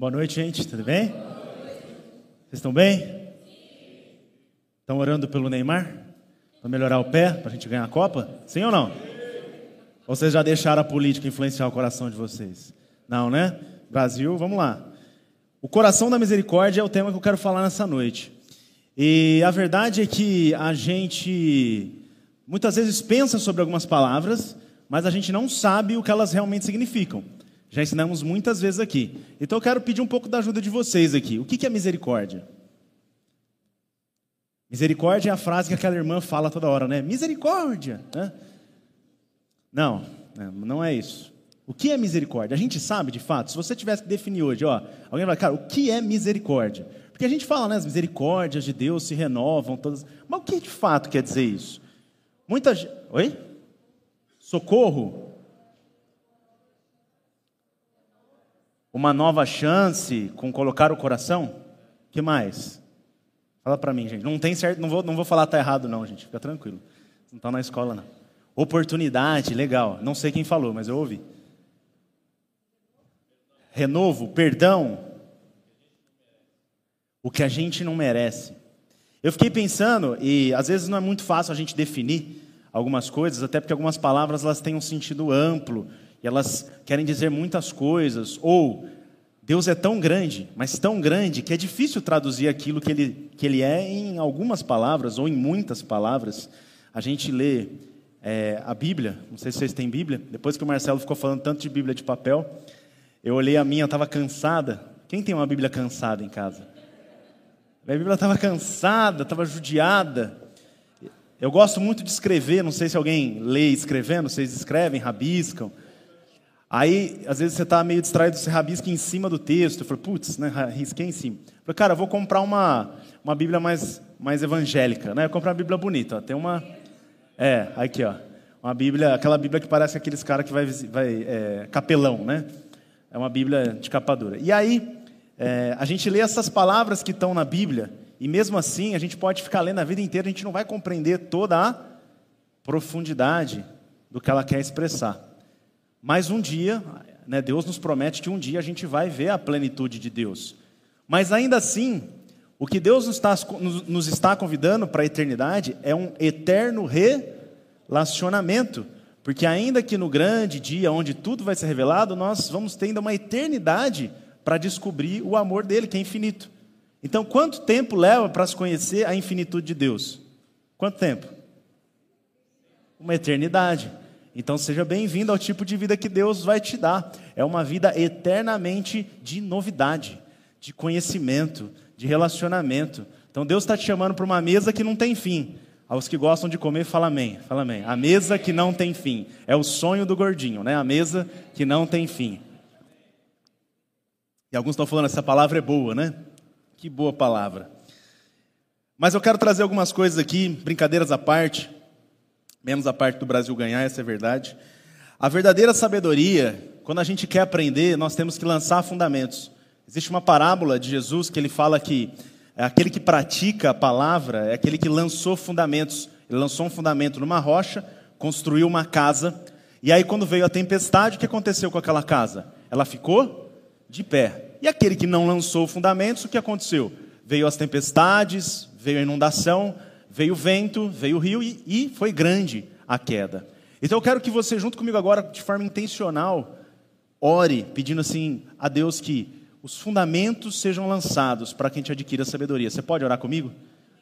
Boa noite, gente. Tudo bem? Vocês estão bem? Estão orando pelo Neymar? Para melhorar o pé, para a gente ganhar a Copa? Sim ou não? Ou vocês já deixaram a política influenciar o coração de vocês? Não, né? Brasil, vamos lá. O coração da misericórdia é o tema que eu quero falar nessa noite. E a verdade é que a gente muitas vezes pensa sobre algumas palavras, mas a gente não sabe o que elas realmente significam. Já ensinamos muitas vezes aqui. Então eu quero pedir um pouco da ajuda de vocês aqui. O que é misericórdia? Misericórdia é a frase que aquela irmã fala toda hora, né? Misericórdia! Né? Não, né, não é isso. O que é misericórdia? A gente sabe de fato. Se você tivesse que definir hoje, ó, alguém vai, cara, o que é misericórdia? Porque a gente fala, né? As misericórdias de Deus se renovam todas. Mas o que de fato quer dizer isso? Muita gente. Oi? Socorro? Uma nova chance com colocar o coração? que mais? Fala para mim, gente. Não tem certo, não vou, não vou falar tá errado não, gente. Fica tranquilo. Não está na escola não. Oportunidade, legal. Não sei quem falou, mas eu ouvi. Renovo, perdão. O que a gente não merece. Eu fiquei pensando, e às vezes não é muito fácil a gente definir algumas coisas, até porque algumas palavras elas têm um sentido amplo e elas querem dizer muitas coisas, ou Deus é tão grande, mas tão grande, que é difícil traduzir aquilo que ele, que ele é em algumas palavras, ou em muitas palavras. A gente lê é, a Bíblia, não sei se vocês têm Bíblia, depois que o Marcelo ficou falando tanto de Bíblia de papel, eu olhei a minha, estava cansada. Quem tem uma Bíblia cansada em casa? A Bíblia estava cansada, estava judiada. Eu gosto muito de escrever, não sei se alguém lê escrevendo, vocês escrevem, rabiscam. Aí, às vezes você está meio distraído, você rabisca em cima do texto. Eu falo, putz, né, risquei em cima. Falei, cara, vou comprar uma, uma Bíblia mais, mais evangélica. Né? Eu comprei uma Bíblia bonita. Ó. Tem uma. É, aqui, ó. Uma Bíblia, aquela Bíblia que parece aqueles caras que vai, vai é, capelão, né? É uma Bíblia de capa dura. E aí, é, a gente lê essas palavras que estão na Bíblia, e mesmo assim, a gente pode ficar lendo a vida inteira, a gente não vai compreender toda a profundidade do que ela quer expressar. Mas um dia, né, Deus nos promete que um dia a gente vai ver a plenitude de Deus. Mas ainda assim, o que Deus nos está, nos está convidando para a eternidade é um eterno relacionamento. Porque ainda que no grande dia onde tudo vai ser revelado, nós vamos ter ainda uma eternidade para descobrir o amor dele, que é infinito. Então, quanto tempo leva para se conhecer a infinitude de Deus? Quanto tempo? Uma eternidade. Então seja bem-vindo ao tipo de vida que Deus vai te dar. É uma vida eternamente de novidade, de conhecimento, de relacionamento. Então Deus está te chamando para uma mesa que não tem fim. Aos que gostam de comer, fala amém. Fala amém. A mesa que não tem fim. É o sonho do gordinho, né? A mesa que não tem fim. E alguns estão falando, essa palavra é boa, né? Que boa palavra. Mas eu quero trazer algumas coisas aqui, brincadeiras à parte menos a parte do Brasil ganhar, essa é verdade. A verdadeira sabedoria, quando a gente quer aprender, nós temos que lançar fundamentos. Existe uma parábola de Jesus que ele fala que é aquele que pratica a palavra é aquele que lançou fundamentos. Ele lançou um fundamento numa rocha, construiu uma casa, e aí quando veio a tempestade, o que aconteceu com aquela casa? Ela ficou de pé. E aquele que não lançou fundamentos, o que aconteceu? Veio as tempestades, veio a inundação, veio o vento, veio o rio e, e foi grande a queda. Então eu quero que você, junto comigo agora, de forma intencional, ore, pedindo assim a Deus que os fundamentos sejam lançados para que a gente adquira sabedoria. Você pode orar comigo?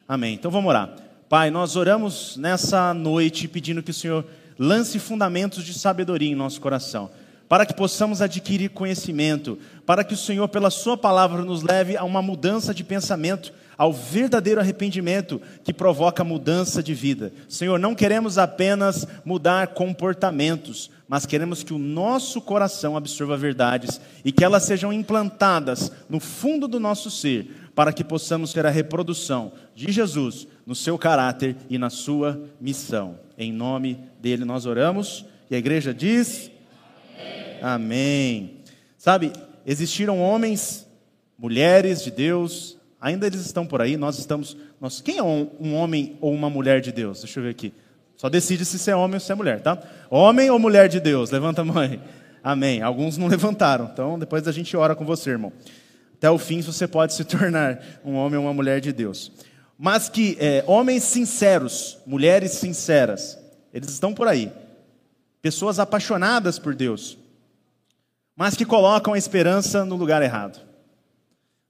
Amém. Então vamos orar. Pai, nós oramos nessa noite pedindo que o Senhor lance fundamentos de sabedoria em nosso coração, para que possamos adquirir conhecimento, para que o Senhor, pela Sua palavra, nos leve a uma mudança de pensamento ao verdadeiro arrependimento que provoca mudança de vida. Senhor, não queremos apenas mudar comportamentos, mas queremos que o nosso coração absorva verdades e que elas sejam implantadas no fundo do nosso ser, para que possamos ter a reprodução de Jesus no seu caráter e na sua missão. Em nome dele nós oramos e a igreja diz: Amém. Amém. Sabe, existiram homens, mulheres de Deus, Ainda eles estão por aí, nós estamos. Nós, quem é um, um, homem ou uma mulher de Deus? Deixa eu ver aqui. Só decide se você é homem ou se é mulher, tá? Homem ou mulher de Deus? Levanta a mão aí. Amém. Alguns não levantaram, então depois a gente ora com você, irmão. Até o fim você pode se tornar um homem ou uma mulher de Deus. Mas que é, homens sinceros, mulheres sinceras, eles estão por aí. Pessoas apaixonadas por Deus, mas que colocam a esperança no lugar errado.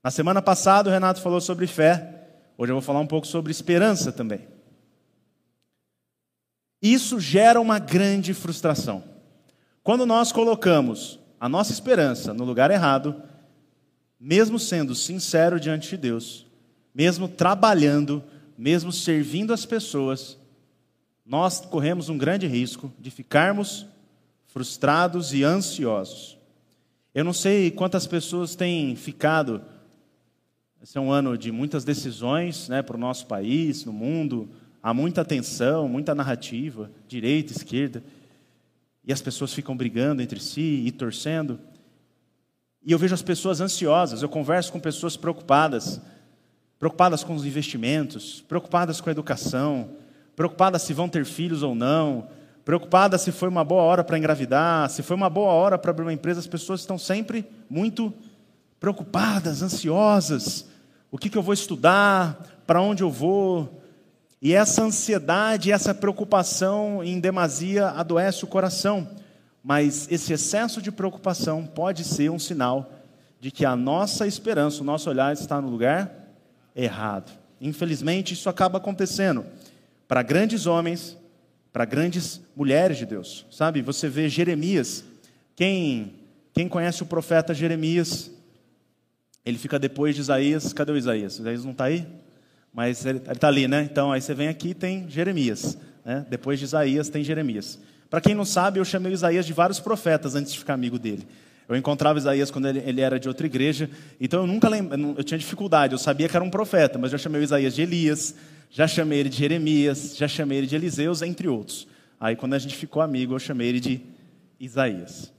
Na semana passada o Renato falou sobre fé, hoje eu vou falar um pouco sobre esperança também. Isso gera uma grande frustração. Quando nós colocamos a nossa esperança no lugar errado, mesmo sendo sincero diante de Deus, mesmo trabalhando, mesmo servindo as pessoas, nós corremos um grande risco de ficarmos frustrados e ansiosos. Eu não sei quantas pessoas têm ficado. Esse é um ano de muitas decisões né, para o nosso país, no mundo. Há muita tensão, muita narrativa, direita, esquerda. E as pessoas ficam brigando entre si e torcendo. E eu vejo as pessoas ansiosas, eu converso com pessoas preocupadas, preocupadas com os investimentos, preocupadas com a educação, preocupadas se vão ter filhos ou não, preocupadas se foi uma boa hora para engravidar, se foi uma boa hora para abrir uma empresa, as pessoas estão sempre muito preocupadas, ansiosas. O que, que eu vou estudar? Para onde eu vou? E essa ansiedade, essa preocupação em demasia adoece o coração. Mas esse excesso de preocupação pode ser um sinal de que a nossa esperança, o nosso olhar está no lugar errado. Infelizmente, isso acaba acontecendo para grandes homens, para grandes mulheres de Deus. Sabe, você vê Jeremias. Quem, quem conhece o profeta Jeremias, ele fica depois de Isaías. Cadê o Isaías? O Isaías não está aí? Mas ele está ali, né? Então, aí você vem aqui tem Jeremias. Né? Depois de Isaías tem Jeremias. Para quem não sabe, eu chamei Isaías de vários profetas antes de ficar amigo dele. Eu encontrava Isaías quando ele, ele era de outra igreja, então eu nunca lembro, eu tinha dificuldade, eu sabia que era um profeta, mas já chamei Isaías de Elias, já chamei ele de Jeremias, já chamei ele de Eliseus, entre outros. Aí quando a gente ficou amigo, eu chamei ele de Isaías.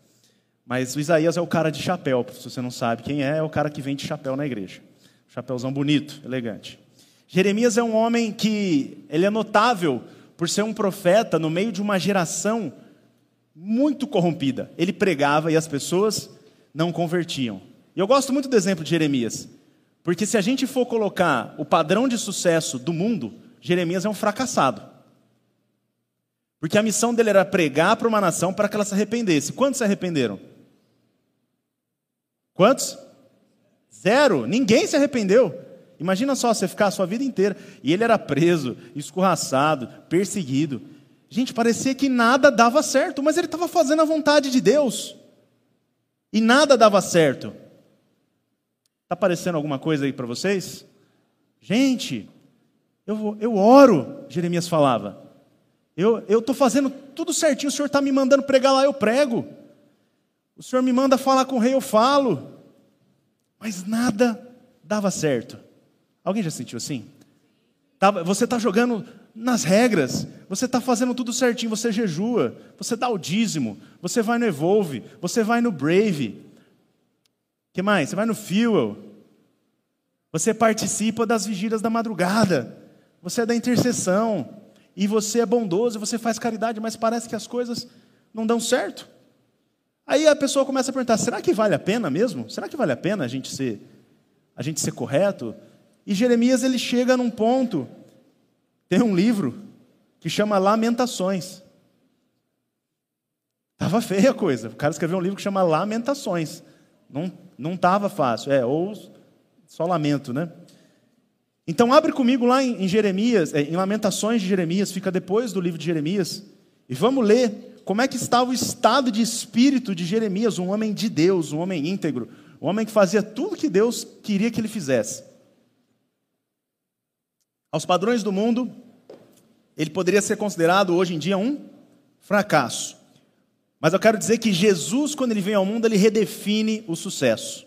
Mas o Isaías é o cara de chapéu, se você não sabe quem é, é o cara que vem de chapéu na igreja. Chapéuzão bonito, elegante. Jeremias é um homem que ele é notável por ser um profeta no meio de uma geração muito corrompida. Ele pregava e as pessoas não convertiam. E eu gosto muito do exemplo de Jeremias, porque se a gente for colocar o padrão de sucesso do mundo, Jeremias é um fracassado. Porque a missão dele era pregar para uma nação para que ela se arrependesse. Quantos se arrependeram? Quantos? Zero. Ninguém se arrependeu. Imagina só você ficar a sua vida inteira. E ele era preso, escorraçado, perseguido. Gente, parecia que nada dava certo, mas ele estava fazendo a vontade de Deus. E nada dava certo. Está aparecendo alguma coisa aí para vocês? Gente, eu, eu oro, Jeremias falava. Eu estou fazendo tudo certinho, o Senhor está me mandando pregar lá, eu prego. O Senhor me manda falar com o rei, eu falo. Mas nada dava certo. Alguém já sentiu assim? Você está jogando nas regras, você está fazendo tudo certinho, você jejua, você dá o dízimo, você vai no Evolve, você vai no Brave. que mais? Você vai no Fuel. Você participa das vigílias da madrugada. Você é da intercessão. E você é bondoso, você faz caridade, mas parece que as coisas não dão certo. Aí a pessoa começa a perguntar: será que vale a pena mesmo? Será que vale a pena a gente ser, a gente ser correto? E Jeremias ele chega num ponto, tem um livro que chama Lamentações. Tava feia a coisa. O cara escreveu um livro que chama Lamentações. Não não tava fácil, é ou só lamento, né? Então abre comigo lá em, em Jeremias, é, em Lamentações de Jeremias, fica depois do livro de Jeremias, e vamos ler como é que estava o estado de espírito de Jeremias, um homem de Deus, um homem íntegro, um homem que fazia tudo que Deus queria que ele fizesse. Aos padrões do mundo, ele poderia ser considerado hoje em dia um fracasso. Mas eu quero dizer que Jesus, quando ele vem ao mundo, ele redefine o sucesso.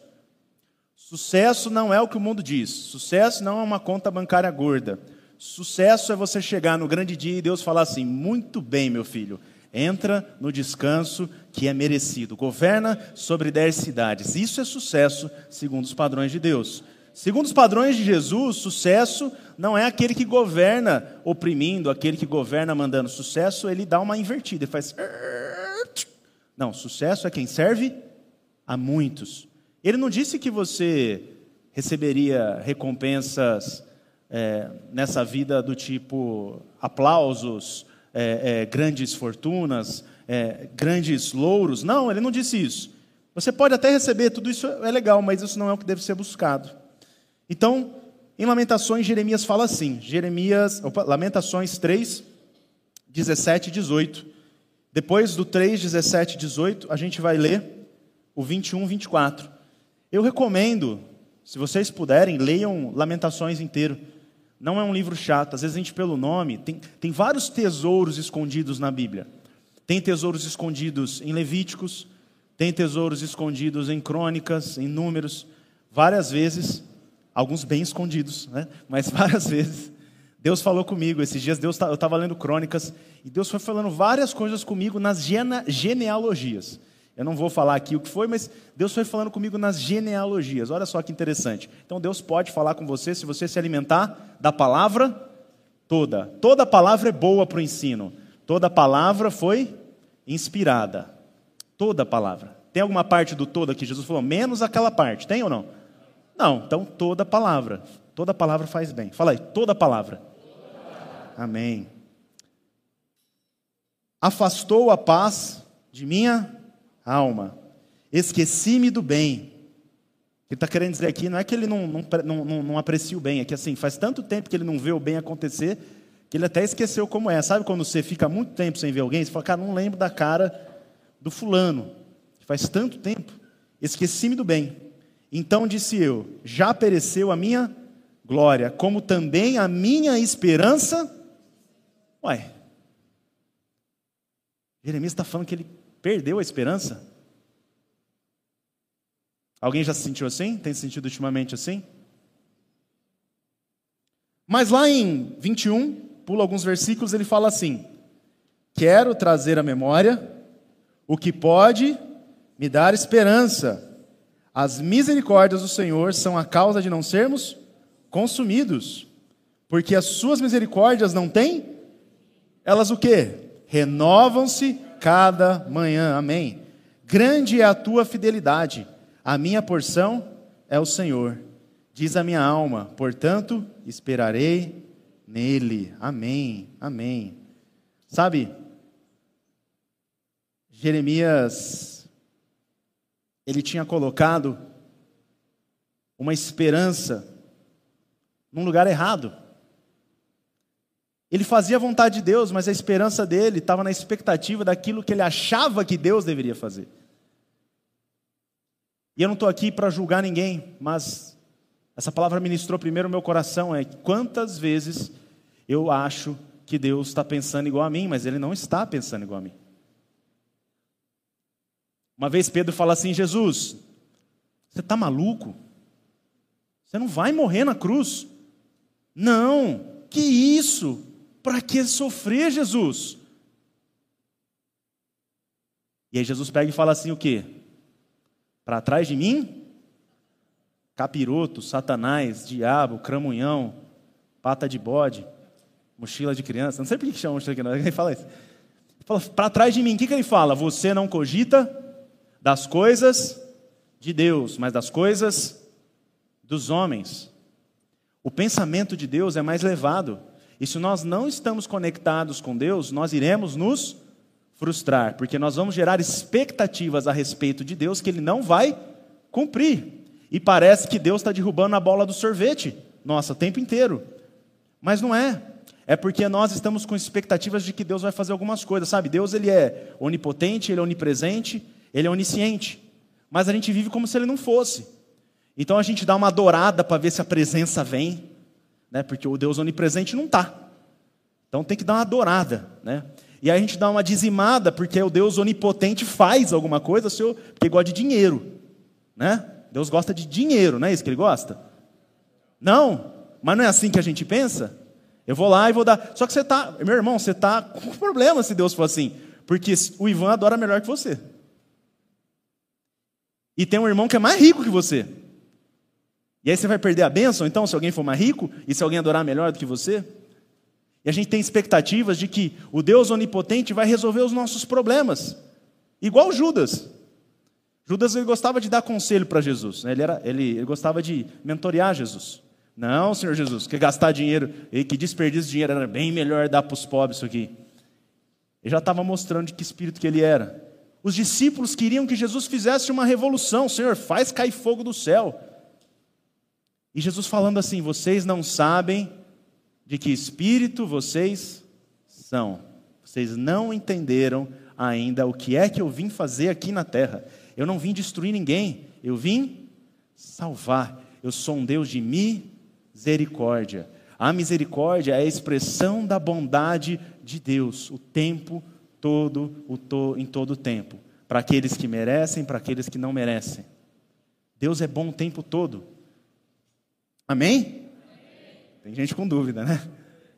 Sucesso não é o que o mundo diz. Sucesso não é uma conta bancária gorda. Sucesso é você chegar no grande dia e Deus falar assim: muito bem, meu filho, entra no descanso que é merecido. Governa sobre dez cidades. Isso é sucesso segundo os padrões de Deus. Segundo os padrões de Jesus, sucesso não é aquele que governa oprimindo, aquele que governa mandando. Sucesso, ele dá uma invertida, ele faz. Não, sucesso é quem serve a muitos. Ele não disse que você receberia recompensas é, nessa vida do tipo aplausos, é, é, grandes fortunas, é, grandes louros. Não, ele não disse isso. Você pode até receber, tudo isso é legal, mas isso não é o que deve ser buscado. Então, em Lamentações, Jeremias fala assim, Jeremias, opa, Lamentações 3, 17 e 18. Depois do 3, 17 e 18, a gente vai ler o 21, 24. Eu recomendo, se vocês puderem, leiam Lamentações inteiro. Não é um livro chato, às vezes a gente, pelo nome, tem, tem vários tesouros escondidos na Bíblia. Tem tesouros escondidos em Levíticos, tem tesouros escondidos em Crônicas, em Números. Várias vezes alguns bem escondidos, né? mas várias vezes. Deus falou comigo, esses dias Deus, eu estava lendo crônicas, e Deus foi falando várias coisas comigo nas gene, genealogias. Eu não vou falar aqui o que foi, mas Deus foi falando comigo nas genealogias. Olha só que interessante. Então Deus pode falar com você se você se alimentar da palavra toda. Toda palavra é boa para o ensino. Toda palavra foi inspirada. Toda palavra. Tem alguma parte do todo que Jesus falou? Menos aquela parte. Tem ou não? Não, então toda palavra. Toda palavra faz bem. Fala aí, toda palavra. Toda palavra. Amém. Afastou a paz de minha alma. Esqueci-me do bem. Ele está querendo dizer aqui não é que ele não, não, não, não aprecia o bem, é que assim, faz tanto tempo que ele não vê o bem acontecer, que ele até esqueceu como é. Sabe quando você fica muito tempo sem ver alguém, você fala, cara, não lembro da cara do fulano. Faz tanto tempo. Esqueci-me do bem. Então disse eu: Já pereceu a minha glória, como também a minha esperança. Ué, Jeremias está falando que ele perdeu a esperança? Alguém já se sentiu assim? Tem se sentido ultimamente assim? Mas lá em 21, pula alguns versículos, ele fala assim: Quero trazer à memória o que pode me dar esperança as misericórdias do Senhor são a causa de não sermos consumidos, porque as suas misericórdias não têm? Elas o quê? Renovam-se cada manhã. Amém. Grande é a tua fidelidade. A minha porção é o Senhor. Diz a minha alma, portanto, esperarei nele. Amém. Amém. Sabe? Jeremias ele tinha colocado uma esperança num lugar errado. Ele fazia a vontade de Deus, mas a esperança dele estava na expectativa daquilo que ele achava que Deus deveria fazer. E eu não estou aqui para julgar ninguém, mas essa palavra ministrou primeiro o meu coração: é quantas vezes eu acho que Deus está pensando igual a mim, mas Ele não está pensando igual a mim. Uma vez Pedro fala assim: Jesus, você está maluco? Você não vai morrer na cruz? Não, que isso? Para que sofrer, Jesus? E aí Jesus pega e fala assim: o quê? Para trás de mim? Capiroto, Satanás, diabo, cramunhão, pata de bode, mochila de criança. Não sei por que chama mochila de criança, ele fala isso. Fala, para trás de mim, o que, que ele fala? Você não cogita das coisas de Deus, mas das coisas dos homens. O pensamento de Deus é mais levado. E se nós não estamos conectados com Deus, nós iremos nos frustrar, porque nós vamos gerar expectativas a respeito de Deus que Ele não vai cumprir. E parece que Deus está derrubando a bola do sorvete, nossa, o tempo inteiro. Mas não é. É porque nós estamos com expectativas de que Deus vai fazer algumas coisas, sabe? Deus ele é onipotente, ele é onipresente, ele é onisciente. Mas a gente vive como se ele não fosse. Então a gente dá uma adorada para ver se a presença vem, né? porque o Deus onipresente não está. Então tem que dar uma adorada. Né? E aí a gente dá uma dizimada, porque o Deus onipotente faz alguma coisa, porque gosta de dinheiro. Né? Deus gosta de dinheiro, não é isso que ele gosta? Não, mas não é assim que a gente pensa? Eu vou lá e vou dar. Só que você está, meu irmão, você está com problema se Deus for assim. Porque o Ivan adora melhor que você. E tem um irmão que é mais rico que você. E aí você vai perder a bênção, então, se alguém for mais rico e se alguém adorar melhor do que você? E a gente tem expectativas de que o Deus onipotente vai resolver os nossos problemas. Igual Judas. Judas ele gostava de dar conselho para Jesus, né? ele, era, ele, ele gostava de mentorear Jesus. Não, Senhor Jesus, que gastar dinheiro, e que desperdício de dinheiro, era bem melhor dar para os pobres isso aqui. Ele já estava mostrando de que espírito que ele era. Os discípulos queriam que Jesus fizesse uma revolução. Senhor, faz cair fogo do céu. E Jesus falando assim: vocês não sabem de que espírito vocês são. Vocês não entenderam ainda o que é que eu vim fazer aqui na terra. Eu não vim destruir ninguém, eu vim salvar. Eu sou um Deus de misericórdia. A misericórdia é a expressão da bondade de Deus o tempo todo, o to, em todo o tempo, para aqueles que merecem, para aqueles que não merecem. Deus é bom o tempo todo. Amém? Tem gente com dúvida, né?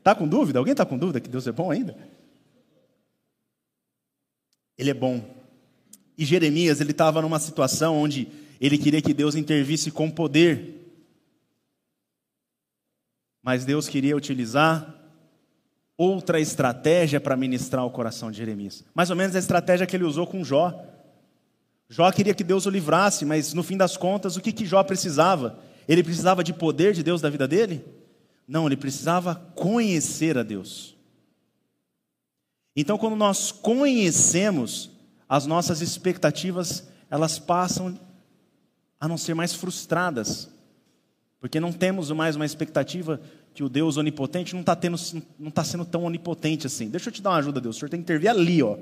Tá com dúvida? Alguém está com dúvida que Deus é bom ainda? Ele é bom. E Jeremias, ele estava numa situação onde ele queria que Deus intervisse com poder. Mas Deus queria utilizar outra estratégia para ministrar o coração de Jeremias. Mais ou menos a estratégia que ele usou com Jó. Jó queria que Deus o livrasse, mas no fim das contas, o que, que Jó precisava? Ele precisava de poder de Deus da vida dele? Não, ele precisava conhecer a Deus. Então, quando nós conhecemos, as nossas expectativas, elas passam a não ser mais frustradas. Porque não temos mais uma expectativa que o Deus onipotente não está tá sendo tão onipotente assim. Deixa eu te dar uma ajuda, Deus. O senhor tem que intervir ali, ó.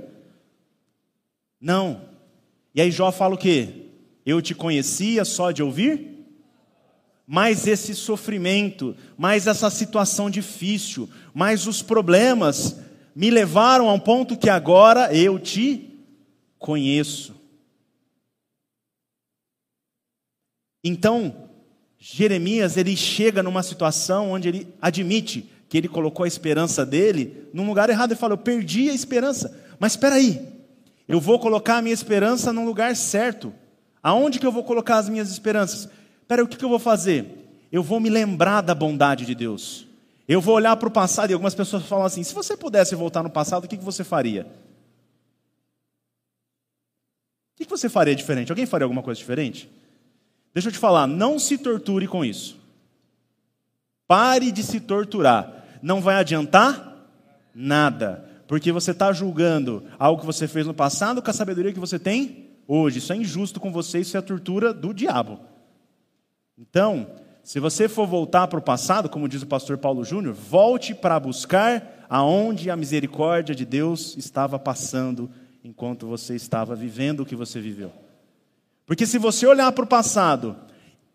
Não. E aí Jó fala o quê? Eu te conhecia só de ouvir, mas esse sofrimento, mais essa situação difícil, mais os problemas me levaram a um ponto que agora eu te conheço. Então, Jeremias, ele chega numa situação onde ele admite que ele colocou a esperança dele num lugar errado e fala: Eu perdi a esperança. Mas espera aí, eu vou colocar a minha esperança num lugar certo. Aonde que eu vou colocar as minhas esperanças? Espera aí, o que, eu vou fazer? Eu vou me lembrar da bondade de Deus. Eu vou olhar para o passado e algumas pessoas falam assim: se você pudesse voltar no passado, o que, você faria? O que você faria diferente? Alguém faria alguma coisa diferente? Deixa eu te falar, não se torture com isso. Pare de se torturar. Não vai adiantar nada. Porque você está julgando algo que você fez no passado com a sabedoria que você tem hoje. Isso é injusto com você, isso é a tortura do diabo. Então, se você for voltar para o passado, como diz o pastor Paulo Júnior, volte para buscar aonde a misericórdia de Deus estava passando enquanto você estava vivendo o que você viveu. Porque se você olhar para o passado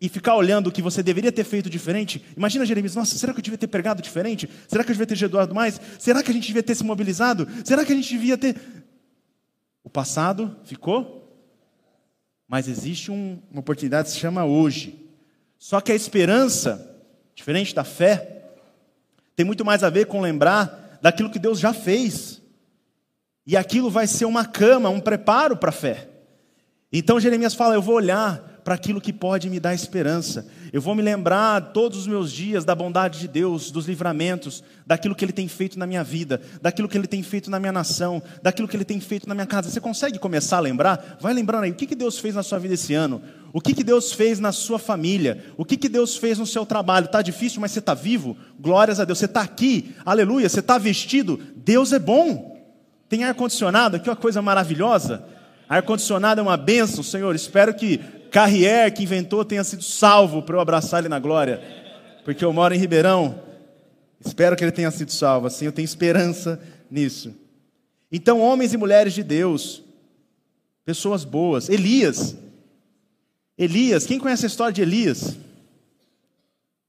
e ficar olhando o que você deveria ter feito diferente, imagina Jeremias, nossa, será que eu devia ter pregado diferente? Será que eu devia ter jejuado mais? Será que a gente devia ter se mobilizado? Será que a gente devia ter. O passado ficou, mas existe um, uma oportunidade que se chama hoje. Só que a esperança, diferente da fé, tem muito mais a ver com lembrar daquilo que Deus já fez. E aquilo vai ser uma cama, um preparo para a fé. Então Jeremias fala: Eu vou olhar para aquilo que pode me dar esperança. Eu vou me lembrar todos os meus dias da bondade de Deus, dos livramentos, daquilo que Ele tem feito na minha vida, daquilo que Ele tem feito na minha nação, daquilo que Ele tem feito na minha casa. Você consegue começar a lembrar? Vai lembrando aí, o que, que Deus fez na sua vida esse ano? O que, que Deus fez na sua família? O que, que Deus fez no seu trabalho? Está difícil, mas você está vivo? Glórias a Deus. Você está aqui, aleluia. Você está vestido? Deus é bom. Tem ar-condicionado, que é uma coisa maravilhosa. Ar-condicionado é uma benção, Senhor. Espero que Carrier, que inventou, tenha sido salvo para eu abraçar ele na glória. Porque eu moro em Ribeirão. Espero que ele tenha sido salvo. Assim eu tenho esperança nisso. Então, homens e mulheres de Deus, pessoas boas. Elias. Elias, quem conhece a história de Elias?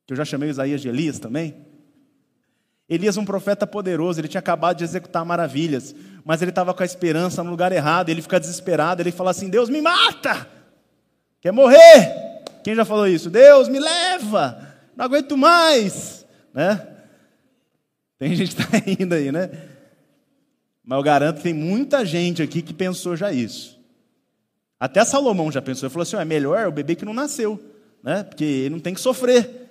Que eu já chamei Isaías de Elias também. Elias, um profeta poderoso, ele tinha acabado de executar maravilhas, mas ele estava com a esperança no lugar errado, ele fica desesperado, ele fala assim: Deus me mata, quer morrer? Quem já falou isso? Deus me leva, não aguento mais, né? Tem gente que está indo aí, né? Mas eu garanto que tem muita gente aqui que pensou já isso. Até Salomão já pensou, ele falou assim: é melhor o bebê que não nasceu, né? Porque ele não tem que sofrer.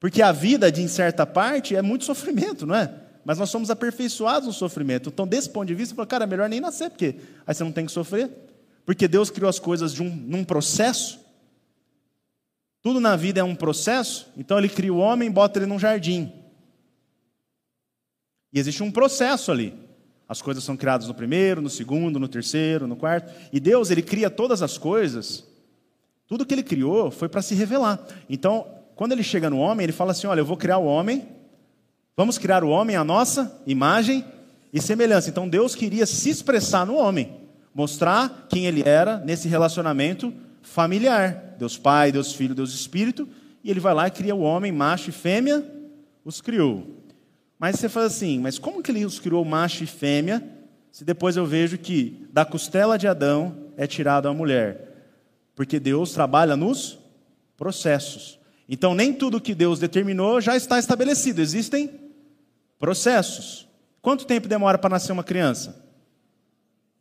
Porque a vida, de em certa parte, é muito sofrimento, não é? Mas nós somos aperfeiçoados no sofrimento. Então, desse ponto de vista, você fala, cara, é melhor nem nascer, porque aí você não tem que sofrer. Porque Deus criou as coisas de um, num processo. Tudo na vida é um processo, então ele cria o homem, bota ele num jardim. E existe um processo ali. As coisas são criadas no primeiro, no segundo, no terceiro, no quarto. E Deus, ele cria todas as coisas. Tudo que ele criou foi para se revelar. Então, quando ele chega no homem, ele fala assim: Olha, eu vou criar o homem, vamos criar o homem à nossa imagem e semelhança. Então, Deus queria se expressar no homem, mostrar quem ele era nesse relacionamento familiar: Deus Pai, Deus Filho, Deus Espírito. E ele vai lá e cria o homem, macho e fêmea, os criou. Mas você fala assim, mas como que ele os criou macho e fêmea, se depois eu vejo que da costela de Adão é tirada a mulher? Porque Deus trabalha nos processos. Então nem tudo que Deus determinou já está estabelecido, existem processos. Quanto tempo demora para nascer uma criança?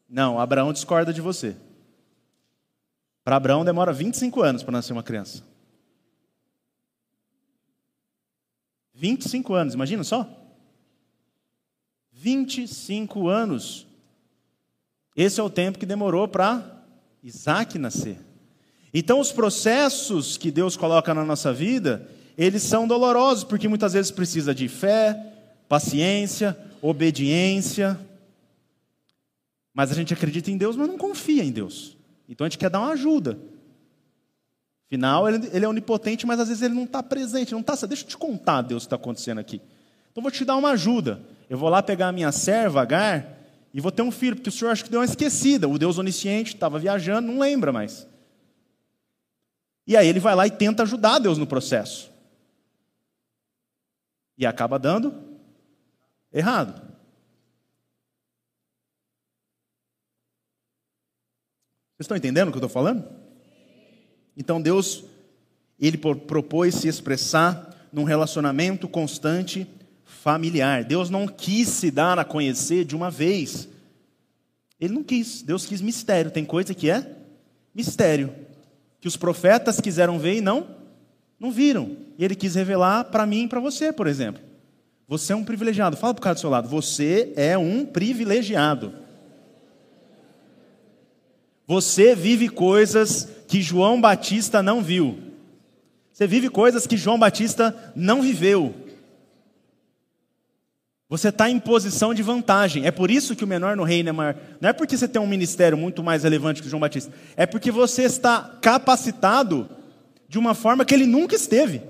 Não, Abraão discorda de você. Para Abraão demora 25 anos para nascer uma criança. 25 anos, imagina só? 25 anos. Esse é o tempo que demorou para Isaac nascer. Então, os processos que Deus coloca na nossa vida, eles são dolorosos, porque muitas vezes precisa de fé, paciência, obediência. Mas a gente acredita em Deus, mas não confia em Deus. Então a gente quer dar uma ajuda. Afinal, ele, ele é onipotente, mas às vezes ele não está presente, não está. Deixa eu te contar, Deus, o que está acontecendo aqui. Então vou te dar uma ajuda. Eu vou lá pegar a minha serva, Agar, e vou ter um filho, porque o senhor acha que deu uma esquecida. O Deus onisciente estava viajando, não lembra mais. E aí ele vai lá e tenta ajudar Deus no processo. E acaba dando errado. Vocês estão entendendo o que eu estou falando? Então Deus, ele propôs se expressar num relacionamento constante familiar. Deus não quis se dar a conhecer de uma vez. Ele não quis. Deus quis mistério. Tem coisa que é mistério. Que os profetas quiseram ver e não, não viram. E ele quis revelar para mim e para você, por exemplo. Você é um privilegiado. Fala para o cara do seu lado. Você é um privilegiado. Você vive coisas que João Batista não viu. Você vive coisas que João Batista não viveu. Você está em posição de vantagem. É por isso que o menor no reino é maior. Não é porque você tem um ministério muito mais relevante que João Batista. É porque você está capacitado de uma forma que ele nunca esteve.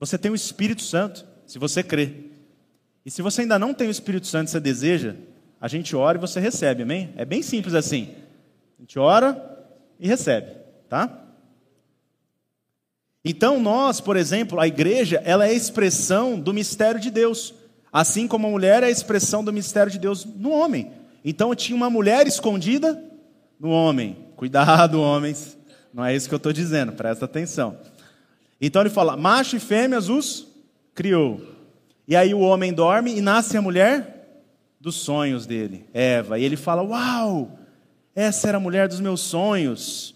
Você tem o Espírito Santo, se você crê. E se você ainda não tem o Espírito Santo e você deseja, a gente ora e você recebe, amém? É bem simples assim. A gente ora e recebe, tá? Então, nós, por exemplo, a igreja, ela é a expressão do mistério de Deus, assim como a mulher é a expressão do mistério de Deus no homem. Então, tinha uma mulher escondida no homem. Cuidado, homens, não é isso que eu estou dizendo, presta atenção. Então, ele fala: macho e fêmeas os criou. E aí o homem dorme e nasce a mulher dos sonhos dele, Eva. E ele fala: Uau, essa era a mulher dos meus sonhos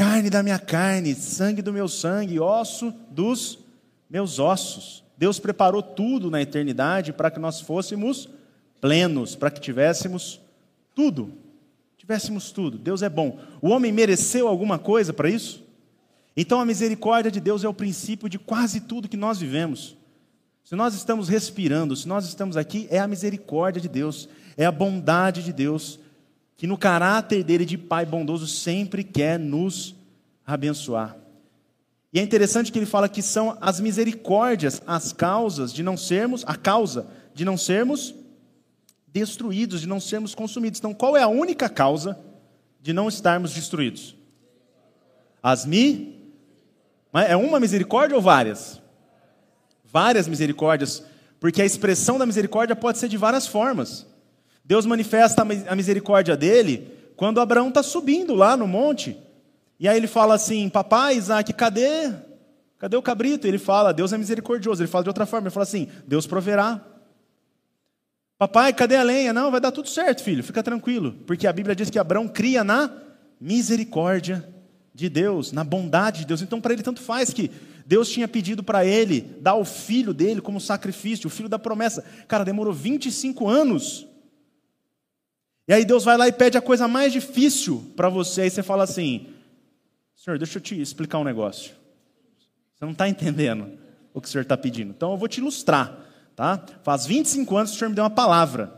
carne da minha carne, sangue do meu sangue, osso dos meus ossos. Deus preparou tudo na eternidade para que nós fôssemos plenos, para que tivéssemos tudo. Tivéssemos tudo. Deus é bom. O homem mereceu alguma coisa para isso? Então a misericórdia de Deus é o princípio de quase tudo que nós vivemos. Se nós estamos respirando, se nós estamos aqui, é a misericórdia de Deus, é a bondade de Deus, que no caráter dele de Pai bondoso sempre quer nos abençoar. E é interessante que ele fala que são as misericórdias as causas de não sermos, a causa de não sermos destruídos, de não sermos consumidos. Então, qual é a única causa de não estarmos destruídos? As mi. É uma misericórdia ou várias? Várias misericórdias, porque a expressão da misericórdia pode ser de várias formas. Deus manifesta a misericórdia dele quando Abraão está subindo lá no monte. E aí ele fala assim: Papai, Isaac, cadê? Cadê o cabrito? Ele fala: Deus é misericordioso. Ele fala de outra forma: ele fala assim: Deus proverá. Papai, cadê a lenha? Não, vai dar tudo certo, filho, fica tranquilo. Porque a Bíblia diz que Abraão cria na misericórdia de Deus, na bondade de Deus. Então, para ele, tanto faz que Deus tinha pedido para ele dar o filho dele como sacrifício, o filho da promessa. Cara, demorou 25 anos E aí Deus vai lá e pede a coisa mais difícil para você. Aí você fala assim: Senhor, deixa eu te explicar um negócio. Você não está entendendo o que o Senhor está pedindo. Então eu vou te ilustrar. Tá? Faz 25 anos que o Senhor me deu uma palavra.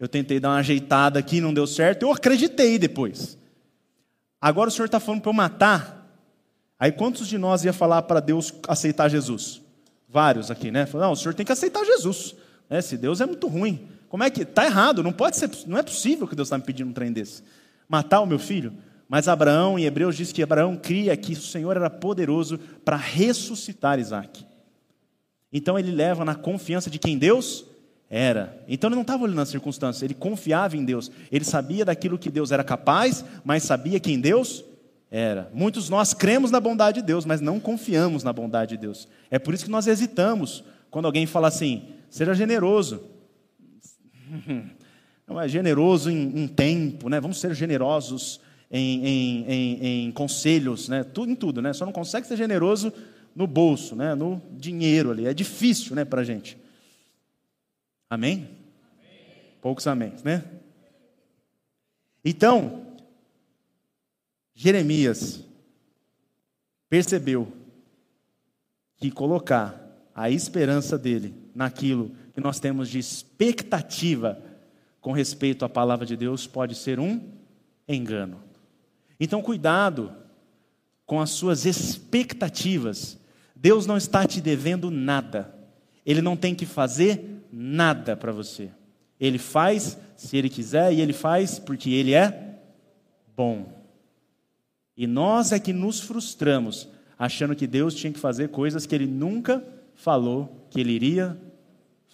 Eu tentei dar uma ajeitada aqui, não deu certo. Eu acreditei depois. Agora o Senhor está falando para eu matar. Aí quantos de nós ia falar para Deus aceitar Jesus? Vários aqui, né? Não, o Senhor tem que aceitar Jesus. Né? Se Deus é muito ruim. Como é que. Está errado, não pode ser, não é possível que Deus está me pedindo um trem desse. Matar o meu filho? Mas Abraão, em Hebreus, diz que Abraão cria que o Senhor era poderoso para ressuscitar Isaac. Então ele leva na confiança de quem Deus era. Então ele não estava olhando nas circunstâncias, ele confiava em Deus. Ele sabia daquilo que Deus era capaz, mas sabia quem Deus era. Muitos nós cremos na bondade de Deus, mas não confiamos na bondade de Deus. É por isso que nós hesitamos quando alguém fala assim: seja generoso. Não é generoso em, em tempo, né? Vamos ser generosos em, em, em, em conselhos, né? Tudo, em tudo, né? Só não consegue ser generoso no bolso, né? No dinheiro ali. É difícil, né, para gente. Amém? amém? Poucos amém, né? Então, Jeremias percebeu que colocar a esperança dele naquilo que nós temos de expectativa com respeito à palavra de Deus pode ser um engano. Então, cuidado com as suas expectativas. Deus não está te devendo nada. Ele não tem que fazer nada para você. Ele faz se ele quiser e ele faz porque ele é bom. E nós é que nos frustramos achando que Deus tinha que fazer coisas que ele nunca falou que ele iria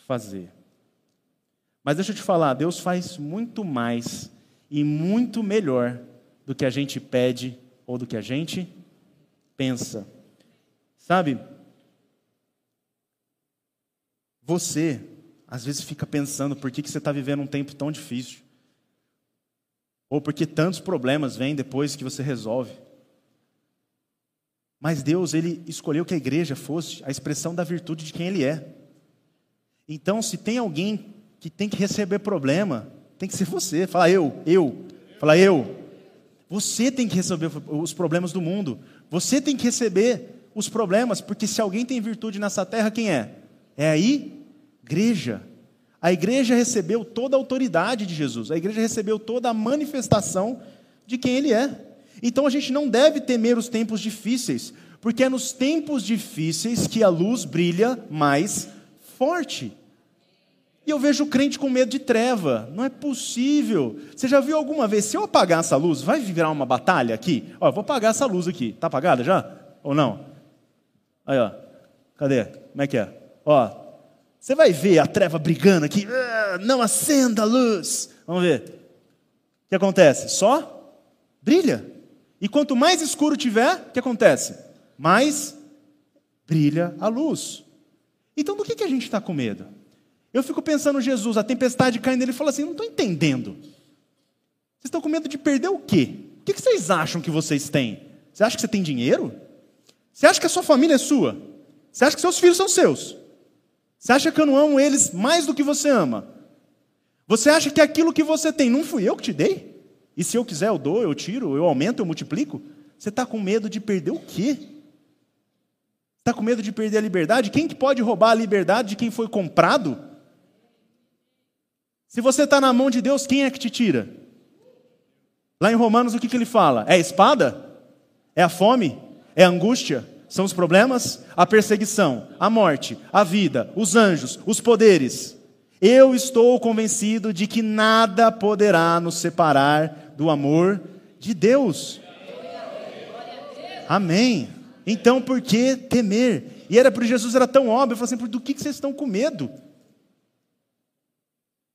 fazer. Mas deixa eu te falar, Deus faz muito mais e muito melhor do que a gente pede ou do que a gente pensa. Sabe? Você, às vezes, fica pensando por que, que você está vivendo um tempo tão difícil. Ou porque tantos problemas vêm depois que você resolve. Mas Deus, Ele escolheu que a igreja fosse a expressão da virtude de quem Ele é. Então, se tem alguém que tem que receber problema, tem que ser você. Fala eu, eu. Fala eu. Você tem que receber os problemas do mundo. Você tem que receber os problemas, porque se alguém tem virtude nessa terra, quem é? É a igreja. A igreja recebeu toda a autoridade de Jesus. A igreja recebeu toda a manifestação de quem ele é. Então a gente não deve temer os tempos difíceis, porque é nos tempos difíceis que a luz brilha mais forte. E eu vejo o crente com medo de treva. Não é possível. Você já viu alguma vez, se eu apagar essa luz, vai virar uma batalha aqui? Ó, eu vou apagar essa luz aqui. Está apagada já? Ou não? Aí, ó. Cadê? Como é que é? Ó. Você vai ver a treva brigando aqui. Ah, não acenda a luz. Vamos ver. O que acontece? Só brilha. E quanto mais escuro tiver, o que acontece? Mais brilha a luz. Então, do que, que a gente está com medo? Eu fico pensando Jesus, a tempestade caindo, ele fala assim: não estou entendendo. Vocês estão com medo de perder o quê? O que vocês acham que vocês têm? Você acha que você tem dinheiro? Você acha que a sua família é sua? Você acha que seus filhos são seus? Você acha que eu não amo eles mais do que você ama? Você acha que aquilo que você tem não fui eu que te dei? E se eu quiser, eu dou, eu tiro, eu aumento, eu multiplico? Você está com medo de perder o quê? Está com medo de perder a liberdade? Quem que pode roubar a liberdade de quem foi comprado? Se você está na mão de Deus, quem é que te tira? Lá em Romanos, o que, que ele fala? É a espada? É a fome? É a angústia? São os problemas? A perseguição, a morte, a vida, os anjos, os poderes. Eu estou convencido de que nada poderá nos separar do amor de Deus. Amém. Então, por que temer? E era por Jesus era tão óbvio, eu falei assim, do que vocês estão com medo?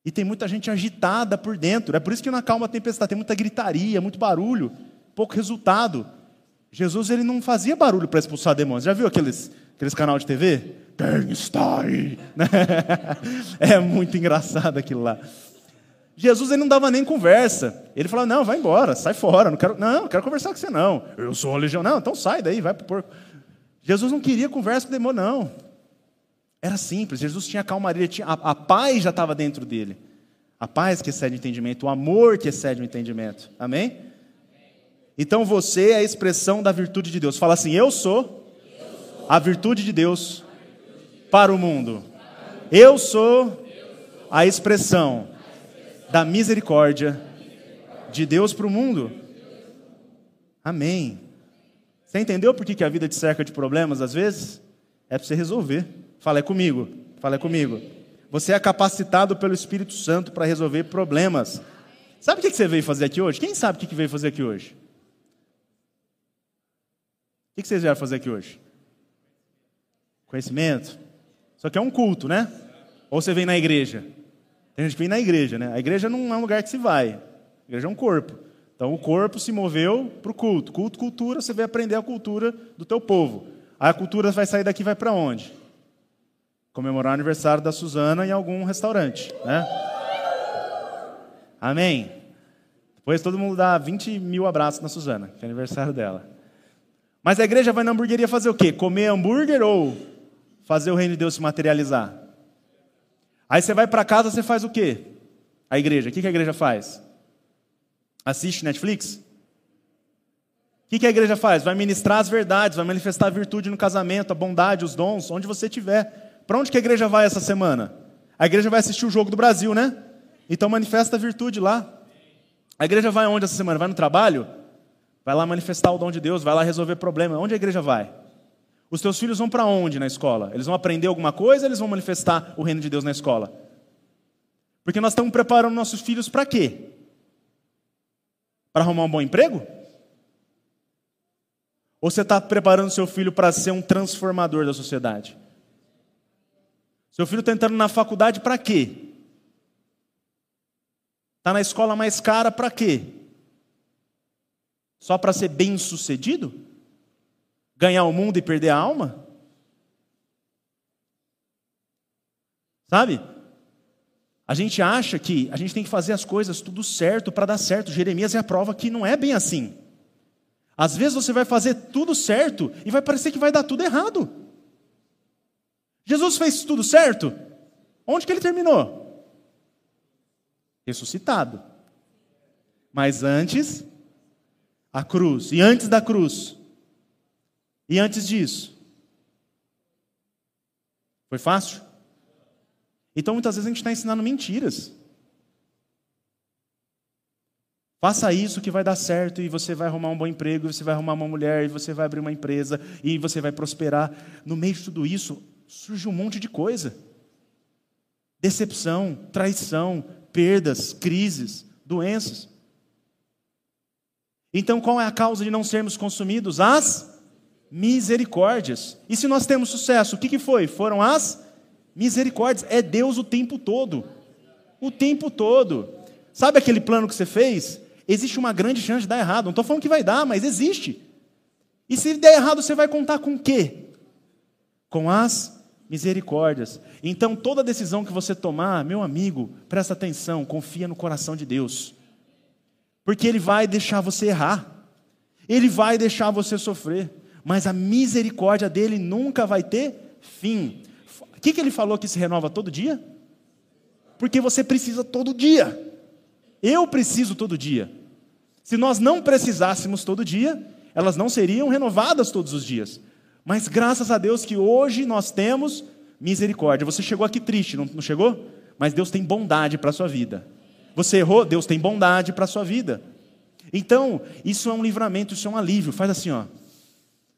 E tem muita gente agitada por dentro. É por isso que na calma tempestade tem muita gritaria, muito barulho, pouco resultado. Jesus ele não fazia barulho para expulsar demônios. Já viu aqueles, aqueles canal de TV? Quem está aí? é muito engraçado aquilo lá. Jesus ele não dava nem conversa. Ele falava: Não, vai embora, sai fora. Não quero, não, não quero conversar com você, não. Eu sou a legião. Não, então sai daí, vai para o porco. Jesus não queria conversa com o demônio, não. Era simples, Jesus tinha calmaria, tinha, a, a paz já estava dentro dele. a paz que excede o entendimento, o amor que excede o entendimento. Amém? Então você é a expressão da virtude de Deus. Fala assim: Eu sou a virtude de Deus para o mundo. Eu sou a expressão da misericórdia de Deus para o mundo. Amém. Você entendeu por que a vida te cerca de problemas às vezes? É para você resolver. Fala é comigo. Fala é comigo. Você é capacitado pelo Espírito Santo para resolver problemas. Sabe o que você veio fazer aqui hoje? Quem sabe o que veio fazer aqui hoje? O que vocês vieram fazer aqui hoje? Conhecimento. Só que é um culto, né? Ou você vem na igreja? Tem gente que vem na igreja, né? A igreja não é um lugar que se vai. A igreja é um corpo. Então o corpo se moveu para o culto. Culto, cultura, você vai aprender a cultura do teu povo. Aí a cultura vai sair daqui vai para onde? comemorar o aniversário da Suzana em algum restaurante, né? Amém. Depois todo mundo dá 20 mil abraços na Suzana, que é aniversário dela. Mas a igreja vai na hamburgueria fazer o quê? Comer hambúrguer ou fazer o reino de Deus se materializar? Aí você vai para casa, você faz o quê? A igreja. O que a igreja faz? Assiste Netflix? O que a igreja faz? Vai ministrar as verdades, vai manifestar a virtude no casamento, a bondade, os dons, onde você estiver. Para onde que a igreja vai essa semana? A igreja vai assistir o jogo do Brasil, né? Então manifesta a virtude lá. A igreja vai onde essa semana? Vai no trabalho? Vai lá manifestar o dom de Deus, vai lá resolver problema. Onde a igreja vai? Os teus filhos vão para onde na escola? Eles vão aprender alguma coisa eles vão manifestar o reino de Deus na escola? Porque nós estamos preparando nossos filhos para quê? Para arrumar um bom emprego? Ou você está preparando seu filho para ser um transformador da sociedade? Seu filho está entrando na faculdade para quê? Está na escola mais cara para quê? Só para ser bem sucedido? Ganhar o mundo e perder a alma? Sabe? A gente acha que a gente tem que fazer as coisas tudo certo para dar certo. Jeremias é a prova que não é bem assim. Às vezes você vai fazer tudo certo e vai parecer que vai dar tudo errado. Jesus fez tudo certo? Onde que ele terminou? Ressuscitado. Mas antes, a cruz. E antes da cruz. E antes disso. Foi fácil? Então muitas vezes a gente está ensinando mentiras. Faça isso que vai dar certo e você vai arrumar um bom emprego, você vai arrumar uma mulher, e você vai abrir uma empresa e você vai prosperar. No meio de tudo isso, surge um monte de coisa: decepção, traição, perdas, crises, doenças. Então, qual é a causa de não sermos consumidos? As misericórdias. E se nós temos sucesso, o que, foi? Foram as misericórdias. É Deus o tempo todo. O tempo todo. Sabe aquele plano que você fez? Existe uma grande chance de dar errado. Não estou falando que vai dar, mas existe. E se der errado, você vai contar com o quê? Com as misericórdias. Então, toda decisão que você tomar, meu amigo, presta atenção, confia no coração de Deus. Porque Ele vai deixar você errar, Ele vai deixar você sofrer, mas a misericórdia dele nunca vai ter fim. O que, que Ele falou que se renova todo dia? Porque você precisa todo dia. Eu preciso todo dia. Se nós não precisássemos todo dia, elas não seriam renovadas todos os dias. Mas graças a Deus que hoje nós temos misericórdia. Você chegou aqui triste, não, não chegou? Mas Deus tem bondade para a sua vida. Você errou, Deus tem bondade para a sua vida. Então, isso é um livramento, isso é um alívio. Faz assim, ó.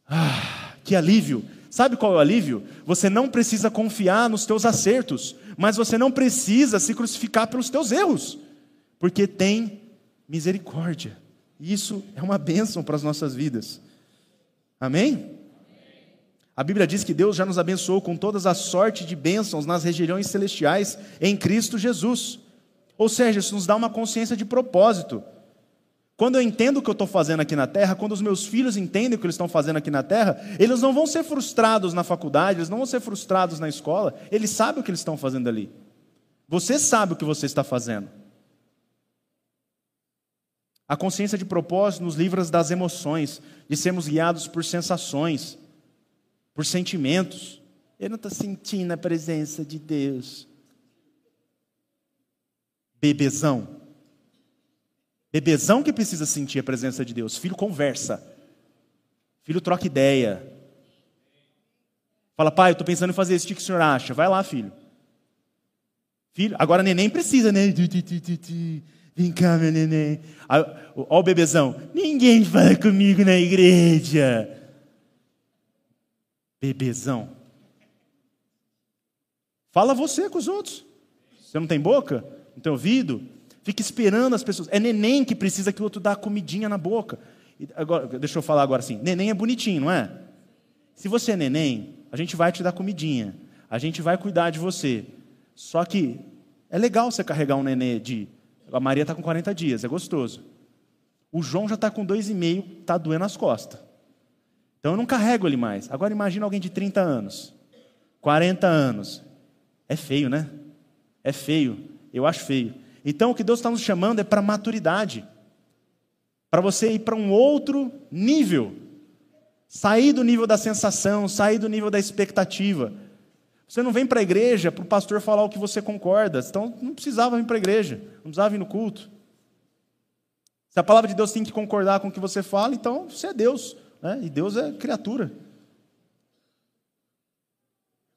Ah, que alívio. Sabe qual é o alívio? Você não precisa confiar nos teus acertos, mas você não precisa se crucificar pelos teus erros, porque tem misericórdia. Isso é uma bênção para as nossas vidas. Amém? A Bíblia diz que Deus já nos abençoou com todas as sorte de bênçãos nas regiões celestiais em Cristo Jesus. Ou seja, isso nos dá uma consciência de propósito. Quando eu entendo o que eu estou fazendo aqui na terra, quando os meus filhos entendem o que eles estão fazendo aqui na terra, eles não vão ser frustrados na faculdade, eles não vão ser frustrados na escola, eles sabem o que eles estão fazendo ali. Você sabe o que você está fazendo. A consciência de propósito nos livra das emoções, de sermos guiados por sensações por sentimentos. Ele não está sentindo a presença de Deus. Bebezão. Bebezão que precisa sentir a presença de Deus. Filho conversa. Filho troca ideia. Fala, pai, eu estou pensando em fazer isso, o que o senhor acha? Vai lá, filho. Filho, agora neném precisa, né? Vem cá, meu neném. Olha o bebezão. Ninguém fala comigo na igreja. Bebezão. Fala você com os outros. Você não tem boca? Não tem ouvido? Fica esperando as pessoas. É neném que precisa que o outro dá comidinha na boca. Agora, deixa eu falar agora assim. Neném é bonitinho, não é? Se você é neném, a gente vai te dar comidinha. A gente vai cuidar de você. Só que é legal você carregar um neném de. A Maria está com 40 dias, é gostoso. O João já está com dois e meio, está doendo as costas. Então eu não carrego ele mais. Agora imagina alguém de 30 anos, 40 anos. É feio, né? É feio. Eu acho feio. Então, o que Deus está nos chamando é para maturidade, para você ir para um outro nível, sair do nível da sensação, sair do nível da expectativa. Você não vem para a igreja para o pastor falar o que você concorda, então não precisava vir para a igreja, não precisava vir no culto. Se a palavra de Deus tem que concordar com o que você fala, então você é Deus, né? e Deus é criatura.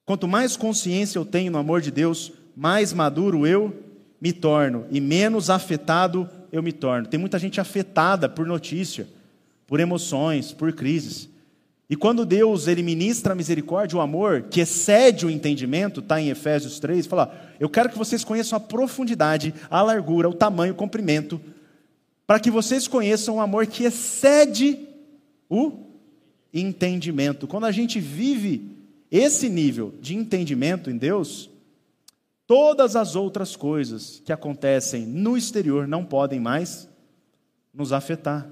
Quanto mais consciência eu tenho no amor de Deus, mais maduro eu me torno e menos afetado eu me torno. Tem muita gente afetada por notícia, por emoções, por crises. E quando Deus ele ministra a misericórdia, o amor, que excede o entendimento, está em Efésios 3, fala: Eu quero que vocês conheçam a profundidade, a largura, o tamanho, o comprimento, para que vocês conheçam o amor que excede o entendimento. Quando a gente vive esse nível de entendimento em Deus, Todas as outras coisas que acontecem no exterior não podem mais nos afetar.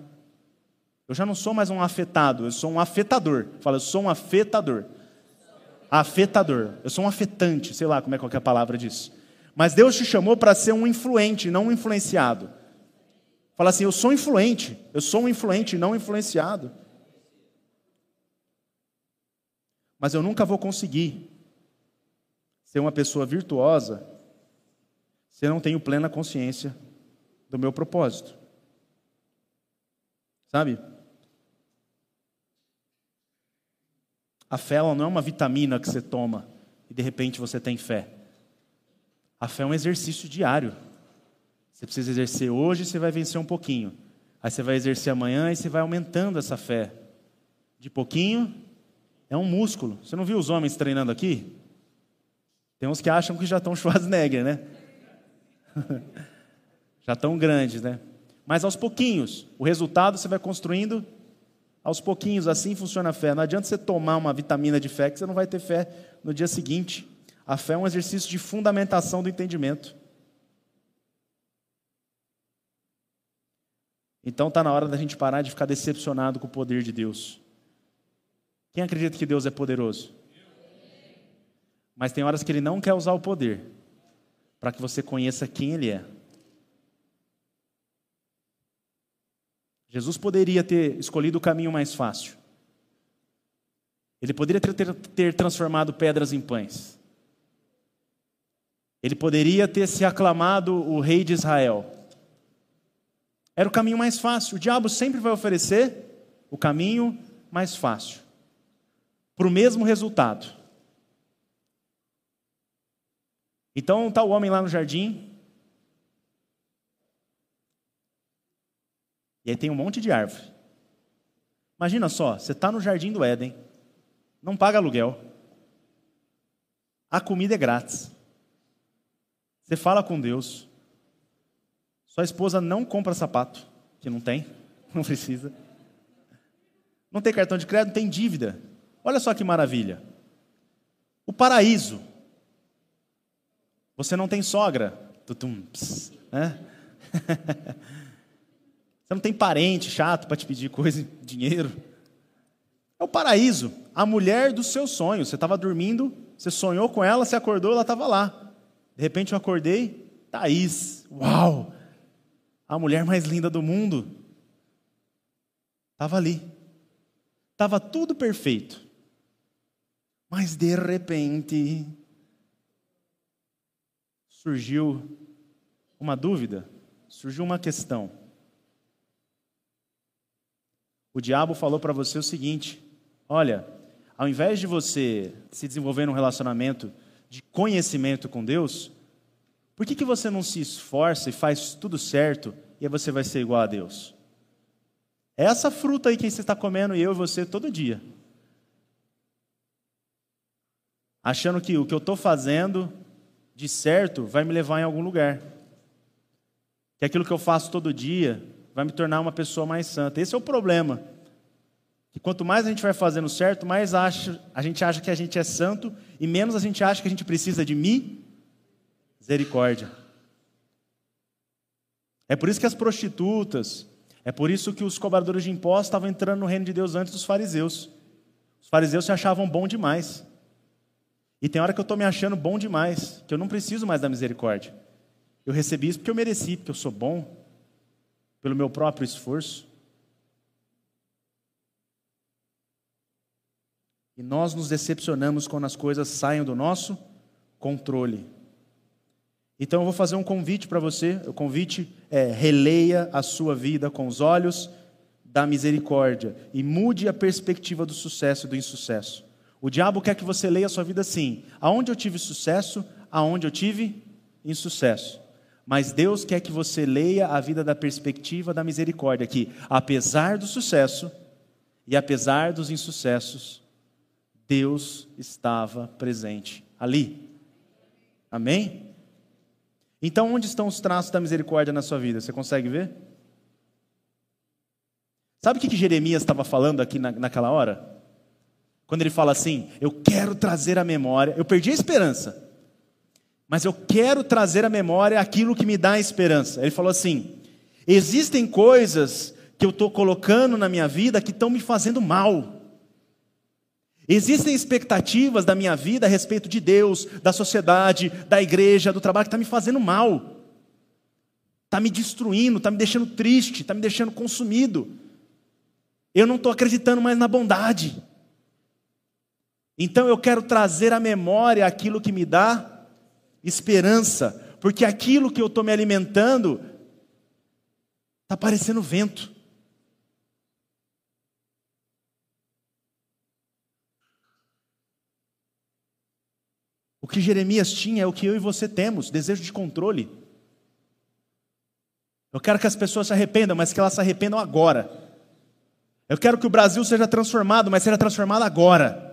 Eu já não sou mais um afetado, eu sou um afetador. Fala, eu sou um afetador. Afetador. Eu sou um afetante, sei lá como é qualquer palavra disso. Mas Deus te chamou para ser um influente, não um influenciado. Fala assim, eu sou influente, eu sou um influente, não influenciado. Mas eu nunca vou conseguir ser uma pessoa virtuosa se eu não tenho plena consciência do meu propósito. Sabe? A fé não é uma vitamina que você toma e de repente você tem fé. A fé é um exercício diário. Você precisa exercer hoje, você vai vencer um pouquinho. Aí você vai exercer amanhã e você vai aumentando essa fé. De pouquinho, é um músculo. Você não viu os homens treinando aqui? Tem uns que acham que já estão Schwarzenegger, né? já estão grandes, né? Mas aos pouquinhos, o resultado você vai construindo aos pouquinhos, assim funciona a fé. Não adianta você tomar uma vitamina de fé que você não vai ter fé no dia seguinte. A fé é um exercício de fundamentação do entendimento. Então está na hora da gente parar de ficar decepcionado com o poder de Deus. Quem acredita que Deus é poderoso? Mas tem horas que ele não quer usar o poder para que você conheça quem ele é. Jesus poderia ter escolhido o caminho mais fácil. Ele poderia ter, ter, ter, transformado pedras em pães. Ele poderia ter se aclamado o rei de Israel. Era o caminho mais fácil. O diabo sempre vai oferecer o caminho mais fácil para o mesmo resultado. Então está o homem lá no jardim. E aí tem um monte de árvore. Imagina só, você está no jardim do Éden, não paga aluguel, a comida é grátis. Você fala com Deus. Sua esposa não compra sapato, que não tem, não precisa. Não tem cartão de crédito, não tem dívida. Olha só que maravilha. O paraíso você não tem sogra. Tutum, pss, né? Você não tem parente chato para te pedir coisa, dinheiro. É o paraíso. A mulher dos seus sonhos. Você estava dormindo, você sonhou com ela, você acordou, ela estava lá. De repente eu acordei, Thaís. Uau! A mulher mais linda do mundo. Estava ali. Estava tudo perfeito. Mas de repente, surgiu uma dúvida, surgiu uma questão. O diabo falou para você o seguinte: olha, ao invés de você se desenvolver num relacionamento de conhecimento com Deus, por que, que você não se esforça e faz tudo certo e aí você vai ser igual a Deus? É essa fruta aí que você está comendo, eu e você, todo dia. Achando que o que eu estou fazendo de certo vai me levar em algum lugar. Que aquilo que eu faço todo dia vai me tornar uma pessoa mais santa. Esse é o problema. Que quanto mais a gente vai fazendo certo, mais acha, a gente acha que a gente é santo e menos a gente acha que a gente precisa de misericórdia. É por isso que as prostitutas, é por isso que os cobradores de impostos estavam entrando no reino de Deus antes dos fariseus. Os fariseus se achavam bom demais. E tem hora que eu estou me achando bom demais, que eu não preciso mais da misericórdia. Eu recebi isso porque eu mereci, porque eu sou bom, pelo meu próprio esforço. E nós nos decepcionamos quando as coisas saem do nosso controle. Então eu vou fazer um convite para você. O convite é: releia a sua vida com os olhos da misericórdia e mude a perspectiva do sucesso e do insucesso. O diabo quer que você leia a sua vida assim: aonde eu tive sucesso, aonde eu tive insucesso. Mas Deus quer que você leia a vida da perspectiva da misericórdia, que apesar do sucesso e apesar dos insucessos, Deus estava presente ali. Amém? Então, onde estão os traços da misericórdia na sua vida? Você consegue ver? Sabe o que, Jeremias estava falando aqui na, naquela hora? Quando ele fala assim: Eu quero trazer a memória, eu perdi a esperança, mas eu quero trazer a memória aquilo que me dá esperança. Ele falou assim: Existem coisas que eu estou colocando na minha vida que estão me fazendo mal. Existem expectativas da minha vida a respeito de Deus, da sociedade, da igreja, do trabalho que está me fazendo mal, está me destruindo, está me deixando triste, está me deixando consumido. Eu não estou acreditando mais na bondade. Então eu quero trazer à memória aquilo que me dá esperança, porque aquilo que eu estou me alimentando está parecendo vento. O que Jeremias tinha é o que eu e você temos: desejo de controle. Eu quero que as pessoas se arrependam, mas que elas se arrependam agora. Eu quero que o Brasil seja transformado, mas seja transformado agora.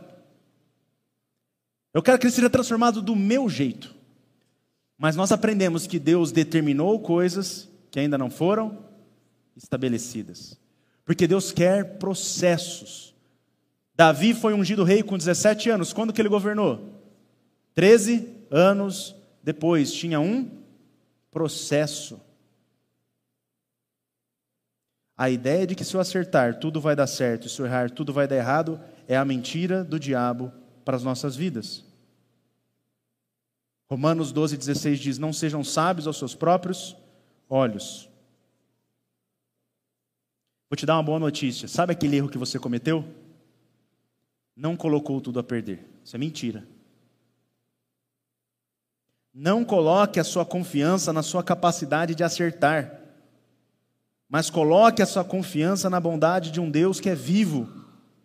Eu quero que ele seja transformado do meu jeito. Mas nós aprendemos que Deus determinou coisas que ainda não foram estabelecidas. Porque Deus quer processos. Davi foi ungido rei com 17 anos. Quando que ele governou? Treze anos depois, tinha um processo. A ideia de que se eu acertar tudo vai dar certo, e se eu errar tudo vai dar errado, é a mentira do diabo para as nossas vidas. Romanos 12, 16 diz: Não sejam sábios aos seus próprios olhos. Vou te dar uma boa notícia. Sabe aquele erro que você cometeu? Não colocou tudo a perder. Isso é mentira. Não coloque a sua confiança na sua capacidade de acertar, mas coloque a sua confiança na bondade de um Deus que é vivo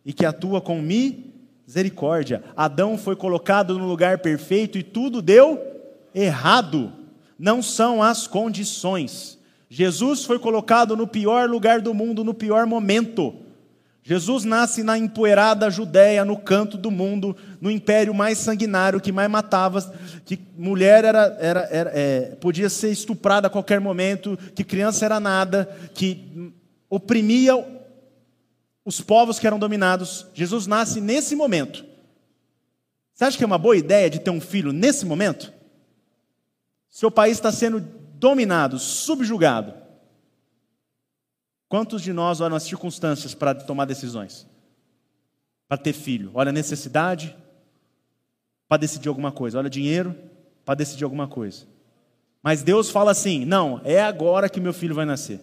e que atua com misericórdia. Adão foi colocado no lugar perfeito e tudo deu errado. Não são as condições. Jesus foi colocado no pior lugar do mundo, no pior momento. Jesus nasce na empoeirada Judéia, no canto do mundo, no império mais sanguinário, que mais matava, que mulher era, era, era é, podia ser estuprada a qualquer momento, que criança era nada, que oprimia os povos que eram dominados. Jesus nasce nesse momento. Você acha que é uma boa ideia de ter um filho nesse momento? Seu país está sendo dominado, subjugado. Quantos de nós olham as circunstâncias para tomar decisões? Para ter filho? Olha a necessidade para decidir alguma coisa. Olha dinheiro para decidir alguma coisa. Mas Deus fala assim: não, é agora que meu filho vai nascer.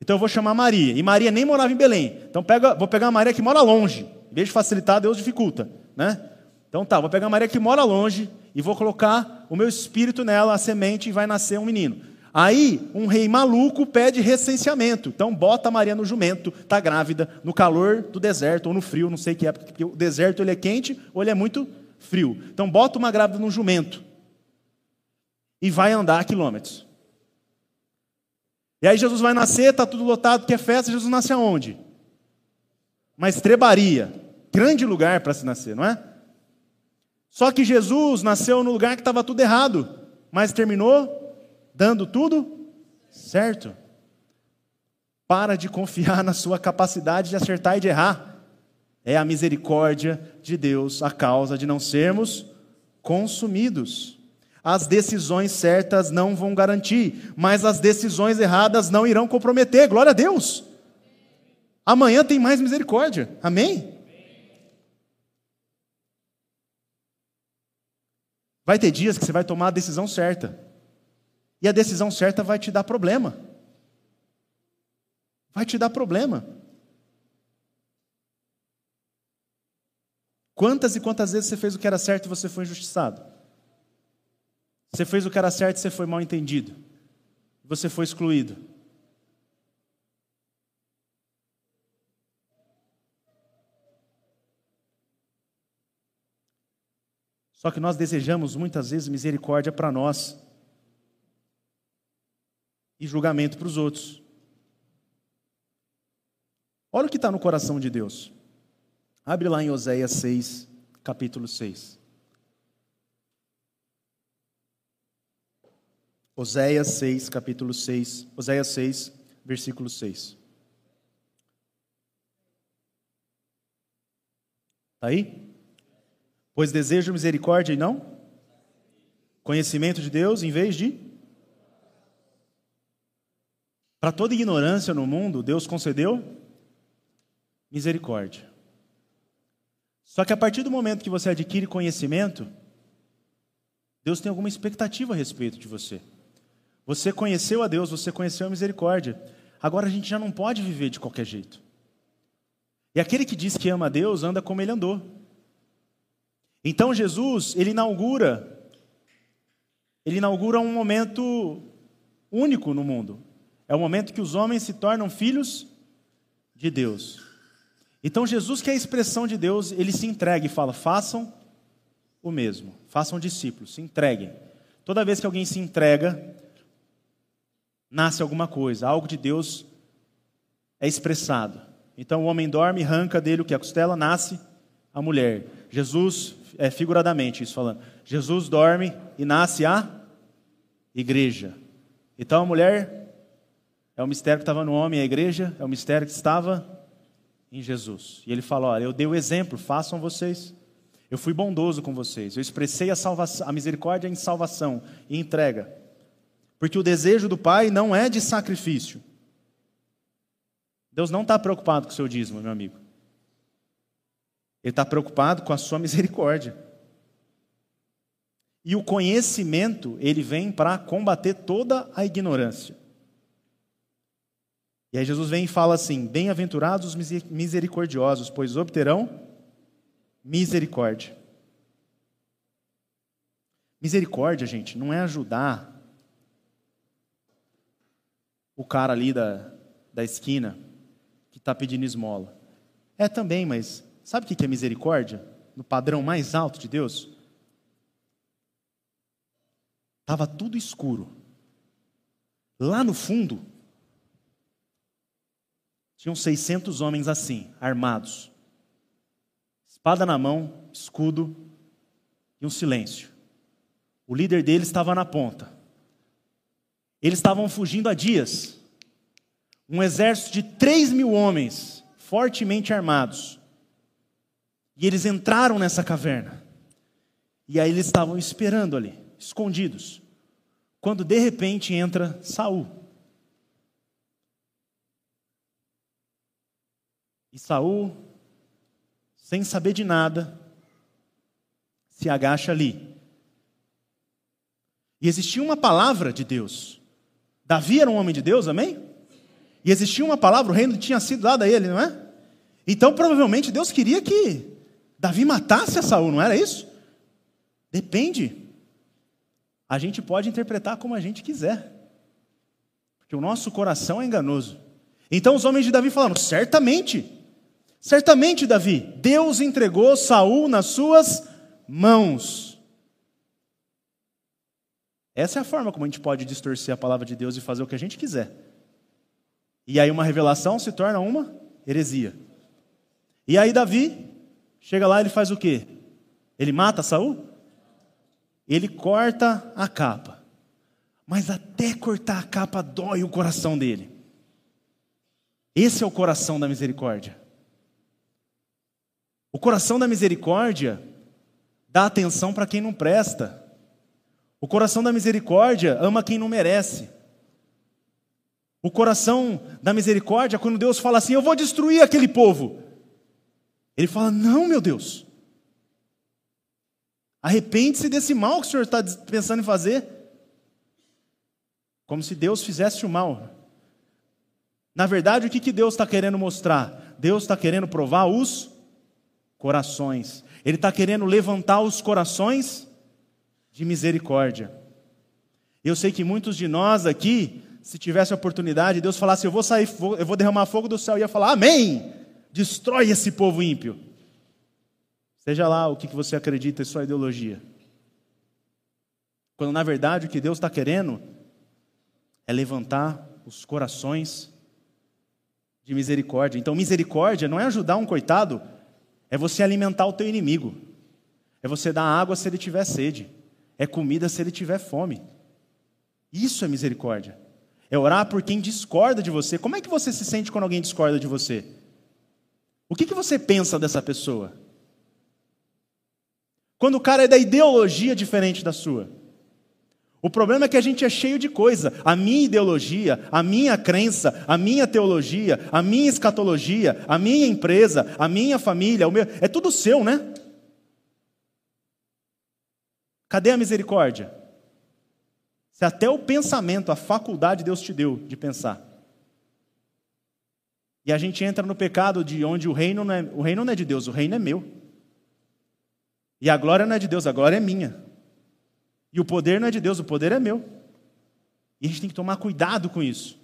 Então eu vou chamar Maria. E Maria nem morava em Belém. Então pega, vou pegar a Maria que mora longe. Em vez de facilitar, Deus dificulta. Né? Então tá, vou pegar a Maria que mora longe e vou colocar o meu espírito nela, a semente, e vai nascer um menino. Aí, um rei maluco pede recenseamento. Então, bota a Maria no jumento, está grávida, no calor do deserto, ou no frio, não sei que época, porque o deserto ele é quente ou ele é muito frio. Então, bota uma grávida no jumento e vai andar quilômetros. E aí, Jesus vai nascer, está tudo lotado, que é festa. Jesus nasce aonde? Uma estrebaria. Grande lugar para se nascer, não é? Só que Jesus nasceu no lugar que estava tudo errado, mas terminou dando tudo certo. Para de confiar na sua capacidade de acertar e de errar. É a misericórdia de Deus a causa de não sermos consumidos. As decisões certas não vão garantir, mas as decisões erradas não irão comprometer. Glória a Deus. Amanhã tem mais misericórdia. Amém? Vai ter dias que você vai tomar a decisão certa. E a decisão certa vai te dar problema. Vai te dar problema. Quantas e quantas vezes você fez o que era certo e você foi injustiçado? Você fez o que era certo e você foi mal entendido. Você foi excluído. Só que nós desejamos muitas vezes misericórdia para nós e julgamento para os outros. Olha o que está no coração de Deus. Abre lá em Oséias 6, capítulo 6. Oséias 6, capítulo 6. Oséias 6, versículo 6. Está aí? Pois desejo misericórdia e não? Conhecimento de Deus em vez de para toda ignorância no mundo, Deus concedeu misericórdia. Só que a partir do momento que você adquire conhecimento, Deus tem alguma expectativa a respeito de você. Você conheceu a Deus, você conheceu a misericórdia. Agora a gente já não pode viver de qualquer jeito. E aquele que diz que ama a Deus anda como ele andou. Então Jesus, ele inaugura ele inaugura um momento único no mundo. É o momento que os homens se tornam filhos de Deus. Então Jesus, que é a expressão de Deus, ele se entrega e fala: façam o mesmo, façam discípulos, se entreguem. Toda vez que alguém se entrega, nasce alguma coisa, algo de Deus é expressado. Então o homem dorme, arranca dele o que? A costela, nasce a mulher. Jesus, é figuradamente isso falando, Jesus dorme e nasce a igreja. Então a mulher é o mistério que estava no homem, a igreja, é o mistério que estava em Jesus. E ele fala: Olha, eu dei o exemplo, façam vocês. Eu fui bondoso com vocês. Eu expressei a, salvação, a misericórdia em salvação e entrega. Porque o desejo do Pai não é de sacrifício. Deus não está preocupado com o seu dízimo, meu amigo. Ele está preocupado com a sua misericórdia. E o conhecimento, ele vem para combater toda a ignorância. E aí Jesus vem e fala assim: Bem-aventurados os misericordiosos, pois obterão misericórdia. Misericórdia, gente, não é ajudar o cara ali da, da esquina que está pedindo esmola. É também, mas sabe o que é misericórdia? No padrão mais alto de Deus? Estava tudo escuro. Lá no fundo, tinham 600 homens assim, armados. Espada na mão, escudo e um silêncio. O líder deles estava na ponta. Eles estavam fugindo há dias. Um exército de 3 mil homens, fortemente armados. E eles entraram nessa caverna. E aí eles estavam esperando ali, escondidos. Quando de repente entra Saul. E Saul, sem saber de nada, se agacha ali. E existia uma palavra de Deus. Davi era um homem de Deus, amém? E existia uma palavra, o reino tinha sido dado a ele, não é? Então provavelmente Deus queria que Davi matasse a Saul, não era isso? Depende. A gente pode interpretar como a gente quiser. Porque o nosso coração é enganoso. Então os homens de Davi falaram: certamente, certamente, Davi, Deus entregou Saul nas suas mãos. Essa é a forma como a gente pode distorcer a palavra de Deus e fazer o que a gente quiser. E aí uma revelação se torna uma heresia. E aí Davi chega lá ele faz o quê? Ele mata Saul? Ele corta a capa. Mas até cortar a capa dói o coração dele. Esse é o coração da misericórdia. O coração da misericórdia dá atenção para quem não presta. O coração da misericórdia ama quem não merece. O coração da misericórdia, quando Deus fala assim: Eu vou destruir aquele povo. Ele fala: Não, meu Deus. Arrepende-se desse mal que o Senhor está pensando em fazer. Como se Deus fizesse o mal. Na verdade, o que, que Deus está querendo mostrar? Deus está querendo provar os corações. Ele está querendo levantar os corações de misericórdia. Eu sei que muitos de nós aqui, se tivesse a oportunidade, Deus falasse: Eu vou sair, eu vou derramar fogo do céu, ia falar: Amém! Destrói esse povo ímpio. Seja lá o que você acredita em sua ideologia. Quando na verdade o que Deus está querendo é levantar os corações de misericórdia. Então, misericórdia não é ajudar um coitado, é você alimentar o teu inimigo. É você dar água se ele tiver sede. É comida se ele tiver fome. Isso é misericórdia. É orar por quem discorda de você. Como é que você se sente quando alguém discorda de você? O que, que você pensa dessa pessoa? Quando o cara é da ideologia diferente da sua. O problema é que a gente é cheio de coisa. A minha ideologia, a minha crença, a minha teologia, a minha escatologia, a minha empresa, a minha família, meu, é tudo seu, né? Cadê a misericórdia? Se até o pensamento, a faculdade Deus te deu de pensar. E a gente entra no pecado de onde o reino não é, o reino não é de Deus, o reino é meu. E a glória não é de Deus, a glória é minha. E o poder não é de Deus, o poder é meu. E a gente tem que tomar cuidado com isso.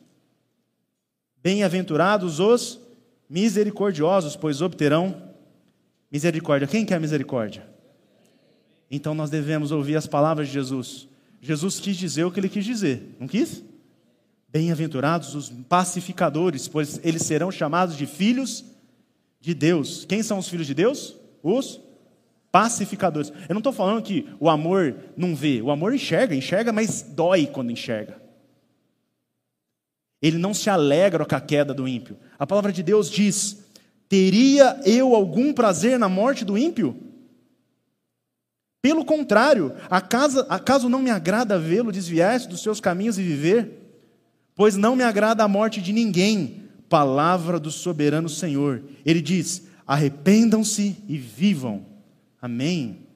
Bem-aventurados os misericordiosos, pois obterão misericórdia. Quem quer misericórdia? Então nós devemos ouvir as palavras de Jesus. Jesus quis dizer o que ele quis dizer, não quis? Bem-aventurados os pacificadores, pois eles serão chamados de filhos de Deus. Quem são os filhos de Deus? Os pacificadores. Eu não estou falando que o amor não vê, o amor enxerga, enxerga, mas dói quando enxerga. Ele não se alegra com a queda do ímpio. A palavra de Deus diz: Teria eu algum prazer na morte do ímpio? Pelo contrário, acaso, acaso não me agrada vê-lo desviar-se dos seus caminhos e viver? Pois não me agrada a morte de ninguém. Palavra do soberano Senhor. Ele diz: arrependam-se e vivam. Amém?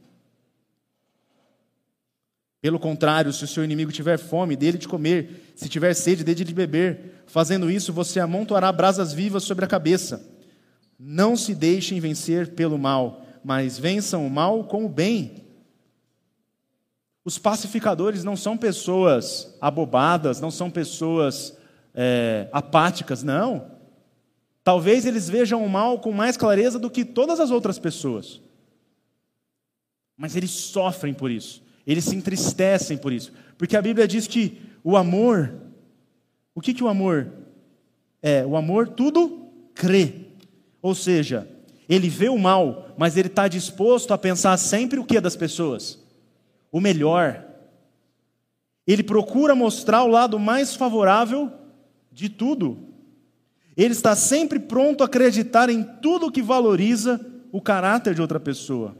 Pelo contrário, se o seu inimigo tiver fome, dele de comer, se tiver sede, dele de beber. Fazendo isso, você amontoará brasas vivas sobre a cabeça. Não se deixem vencer pelo mal, mas vençam o mal com o bem. Os pacificadores não são pessoas abobadas, não são pessoas é, apáticas, não. Talvez eles vejam o mal com mais clareza do que todas as outras pessoas. Mas eles sofrem por isso. Eles se entristecem por isso. Porque a Bíblia diz que o amor, o que, que o amor é? O amor tudo crê. Ou seja, ele vê o mal, mas ele está disposto a pensar sempre o que das pessoas? O melhor. Ele procura mostrar o lado mais favorável de tudo. Ele está sempre pronto a acreditar em tudo que valoriza o caráter de outra pessoa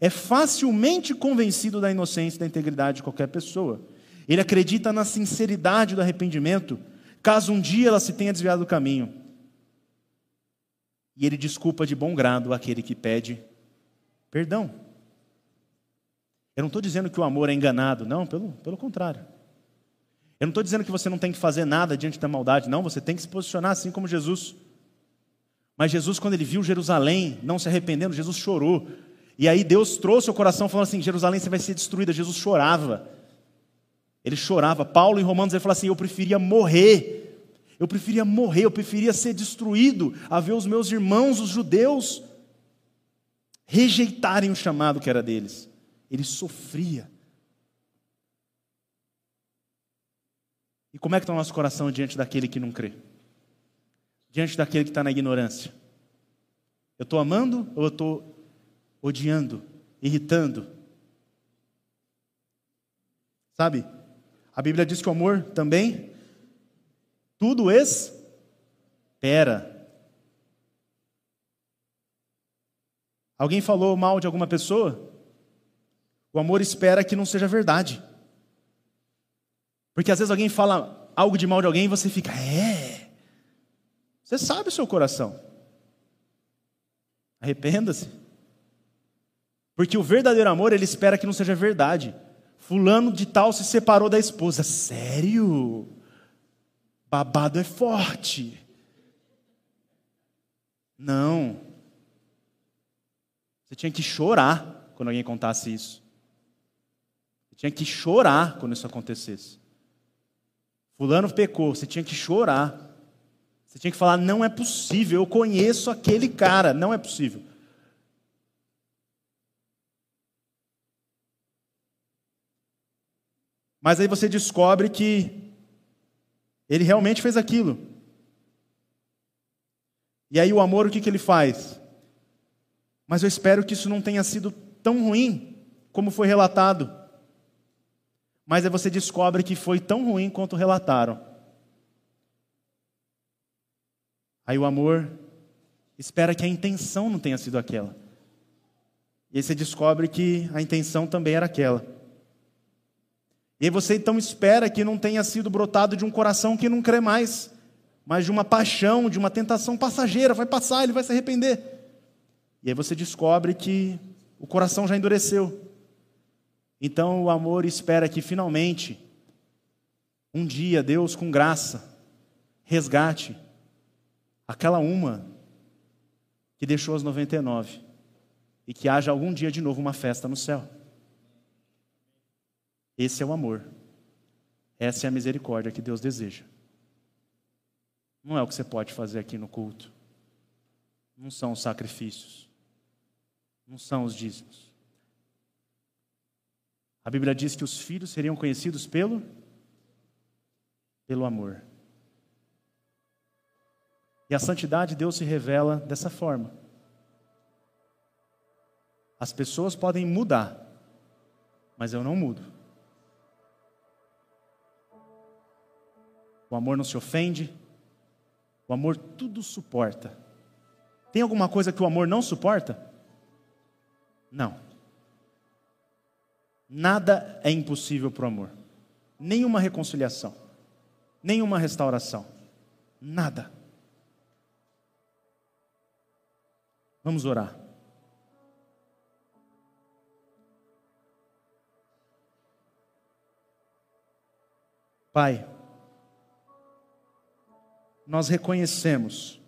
é facilmente convencido da inocência e da integridade de qualquer pessoa. Ele acredita na sinceridade do arrependimento, caso um dia ela se tenha desviado do caminho. E ele desculpa de bom grado aquele que pede perdão. Eu não estou dizendo que o amor é enganado, não, pelo, pelo contrário. Eu não estou dizendo que você não tem que fazer nada diante da maldade, não, você tem que se posicionar assim como Jesus. Mas Jesus, quando ele viu Jerusalém não se arrependendo, Jesus chorou. E aí Deus trouxe o coração falando assim: Jerusalém você vai ser destruída. Jesus chorava. Ele chorava. Paulo, em Romanos, ele fala assim: Eu preferia morrer. Eu preferia morrer, eu preferia ser destruído a ver os meus irmãos, os judeus, rejeitarem o chamado que era deles. Ele sofria. E como é que está o nosso coração diante daquele que não crê? Diante daquele que está na ignorância? Eu estou amando ou eu estou odiando, irritando? Sabe? A Bíblia diz que o amor também tudo espera. Alguém falou mal de alguma pessoa? O amor espera que não seja verdade. Porque às vezes alguém fala algo de mal de alguém e você fica, é. Você sabe o seu coração. Arrependa-se. Porque o verdadeiro amor, ele espera que não seja verdade. Fulano de tal se separou da esposa. Sério? Babado é forte. Não. Você tinha que chorar quando alguém contasse isso. Tinha que chorar quando isso acontecesse. Fulano pecou, você tinha que chorar. Você tinha que falar: não é possível, eu conheço aquele cara, não é possível. Mas aí você descobre que ele realmente fez aquilo. E aí o amor, o que, que ele faz? Mas eu espero que isso não tenha sido tão ruim como foi relatado mas aí você descobre que foi tão ruim quanto relataram. Aí o amor espera que a intenção não tenha sido aquela. E aí você descobre que a intenção também era aquela. E aí você então espera que não tenha sido brotado de um coração que não crê mais, mas de uma paixão, de uma tentação passageira, vai passar, ele vai se arrepender. E aí você descobre que o coração já endureceu. Então o amor espera que finalmente, um dia, Deus, com graça, resgate aquela uma que deixou as 99 e que haja algum dia de novo uma festa no céu. Esse é o amor. Essa é a misericórdia que Deus deseja. Não é o que você pode fazer aqui no culto. Não são os sacrifícios. Não são os dízimos. A Bíblia diz que os filhos seriam conhecidos pelo pelo amor. E a santidade de Deus se revela dessa forma. As pessoas podem mudar, mas eu não mudo. O amor não se ofende, o amor tudo suporta. Tem alguma coisa que o amor não suporta? Não. Nada é impossível para o amor. Nenhuma reconciliação, nenhuma restauração. Nada. Vamos orar. Pai, nós reconhecemos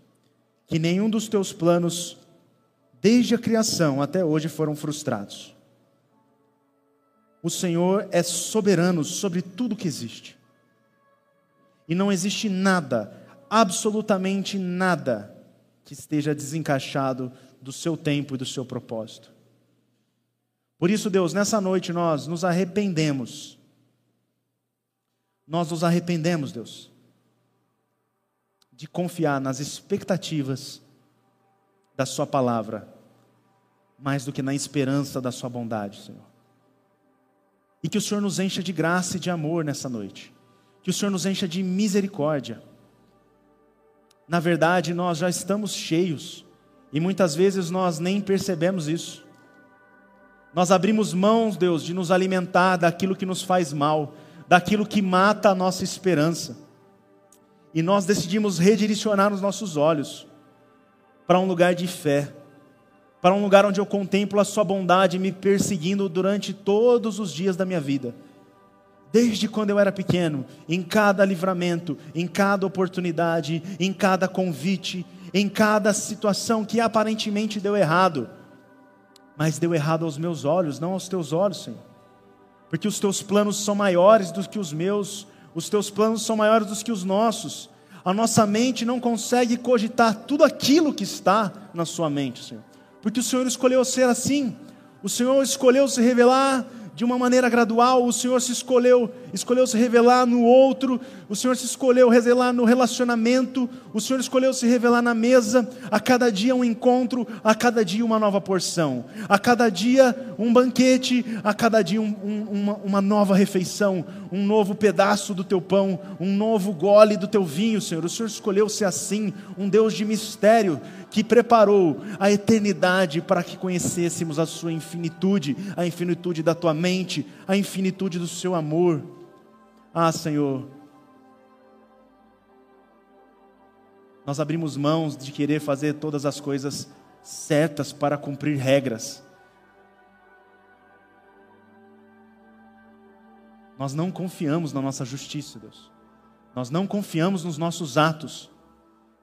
que nenhum dos teus planos, desde a criação até hoje, foram frustrados o Senhor é soberano sobre tudo que existe. E não existe nada, absolutamente nada, que esteja desencaixado do seu tempo e do seu propósito. Por isso, Deus, nessa noite nós nos arrependemos. Nós nos arrependemos, Deus, de confiar nas expectativas da Sua palavra, mais do que na esperança da Sua bondade, Senhor. E que o Senhor nos encha de graça e de amor nessa noite. Que o Senhor nos encha de misericórdia. Na verdade, nós já estamos cheios e muitas vezes nós nem percebemos isso. Nós abrimos mãos, Deus, de nos alimentar daquilo que nos faz mal, daquilo que mata a nossa esperança. E nós decidimos redirecionar os nossos olhos para um lugar de fé para um lugar onde eu contemplo a Sua bondade me perseguindo durante todos os dias da minha vida. Desde quando eu era pequeno, em cada livramento, em cada oportunidade, em cada convite, em cada situação que aparentemente deu errado, mas deu errado aos meus olhos, não aos teus olhos, Senhor. porque os teus planos são maiores do que os meus, os teus planos são maiores do que os nossos. A nossa mente não consegue cogitar tudo aquilo que está na sua mente, Senhor, porque o Senhor escolheu ser assim, o Senhor escolheu se revelar de uma maneira gradual, o Senhor se escolheu, escolheu se revelar no outro, o Senhor se escolheu revelar no relacionamento, o Senhor escolheu se revelar na mesa, a cada dia um encontro, a cada dia uma nova porção, a cada dia um banquete, a cada dia um, um, uma, uma nova refeição, um novo pedaço do teu pão, um novo gole do teu vinho, Senhor. O Senhor escolheu ser assim, um Deus de mistério, que preparou a eternidade para que conhecêssemos a sua infinitude, a infinitude da tua mente, a infinitude do seu amor. Ah, Senhor, nós abrimos mãos de querer fazer todas as coisas certas para cumprir regras. Nós não confiamos na nossa justiça, Deus. Nós não confiamos nos nossos atos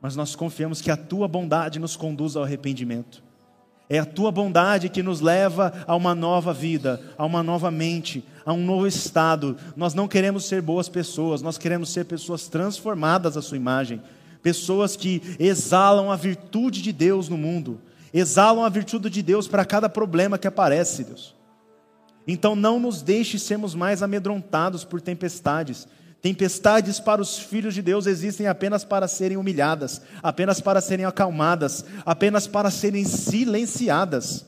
mas nós confiamos que a tua bondade nos conduz ao arrependimento. É a tua bondade que nos leva a uma nova vida, a uma nova mente, a um novo estado. Nós não queremos ser boas pessoas, nós queremos ser pessoas transformadas à sua imagem, pessoas que exalam a virtude de Deus no mundo, exalam a virtude de Deus para cada problema que aparece, Deus. Então não nos deixe sermos mais amedrontados por tempestades, Tempestades para os filhos de Deus existem apenas para serem humilhadas, apenas para serem acalmadas, apenas para serem silenciadas.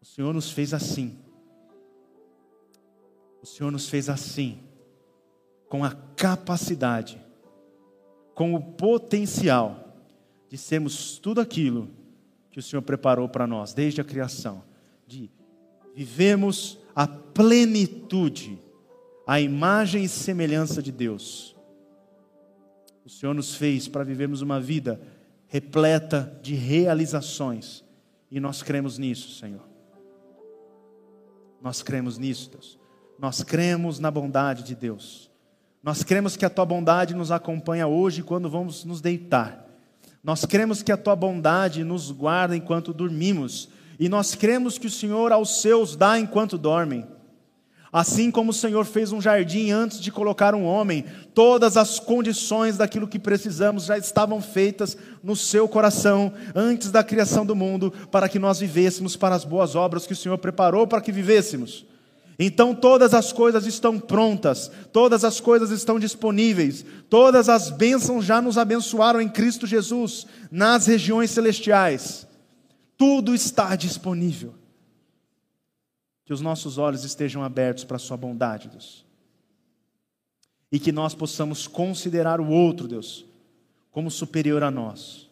O Senhor nos fez assim. O Senhor nos fez assim, com a capacidade, com o potencial de sermos tudo aquilo que o Senhor preparou para nós desde a criação, de vivemos a plenitude, a imagem e semelhança de Deus. O Senhor nos fez para vivermos uma vida repleta de realizações, e nós cremos nisso, Senhor. Nós cremos nisso, Deus. Nós cremos na bondade de Deus. Nós cremos que a tua bondade nos acompanha hoje quando vamos nos deitar. Nós cremos que a tua bondade nos guarda enquanto dormimos e nós cremos que o Senhor aos seus dá enquanto dormem. Assim como o Senhor fez um jardim antes de colocar um homem, todas as condições daquilo que precisamos já estavam feitas no seu coração antes da criação do mundo, para que nós vivêssemos para as boas obras que o Senhor preparou para que vivêssemos. Então todas as coisas estão prontas, todas as coisas estão disponíveis, todas as bênçãos já nos abençoaram em Cristo Jesus, nas regiões celestiais. Tudo está disponível. Que os nossos olhos estejam abertos para a Sua bondade, Deus. E que nós possamos considerar o outro, Deus, como superior a nós.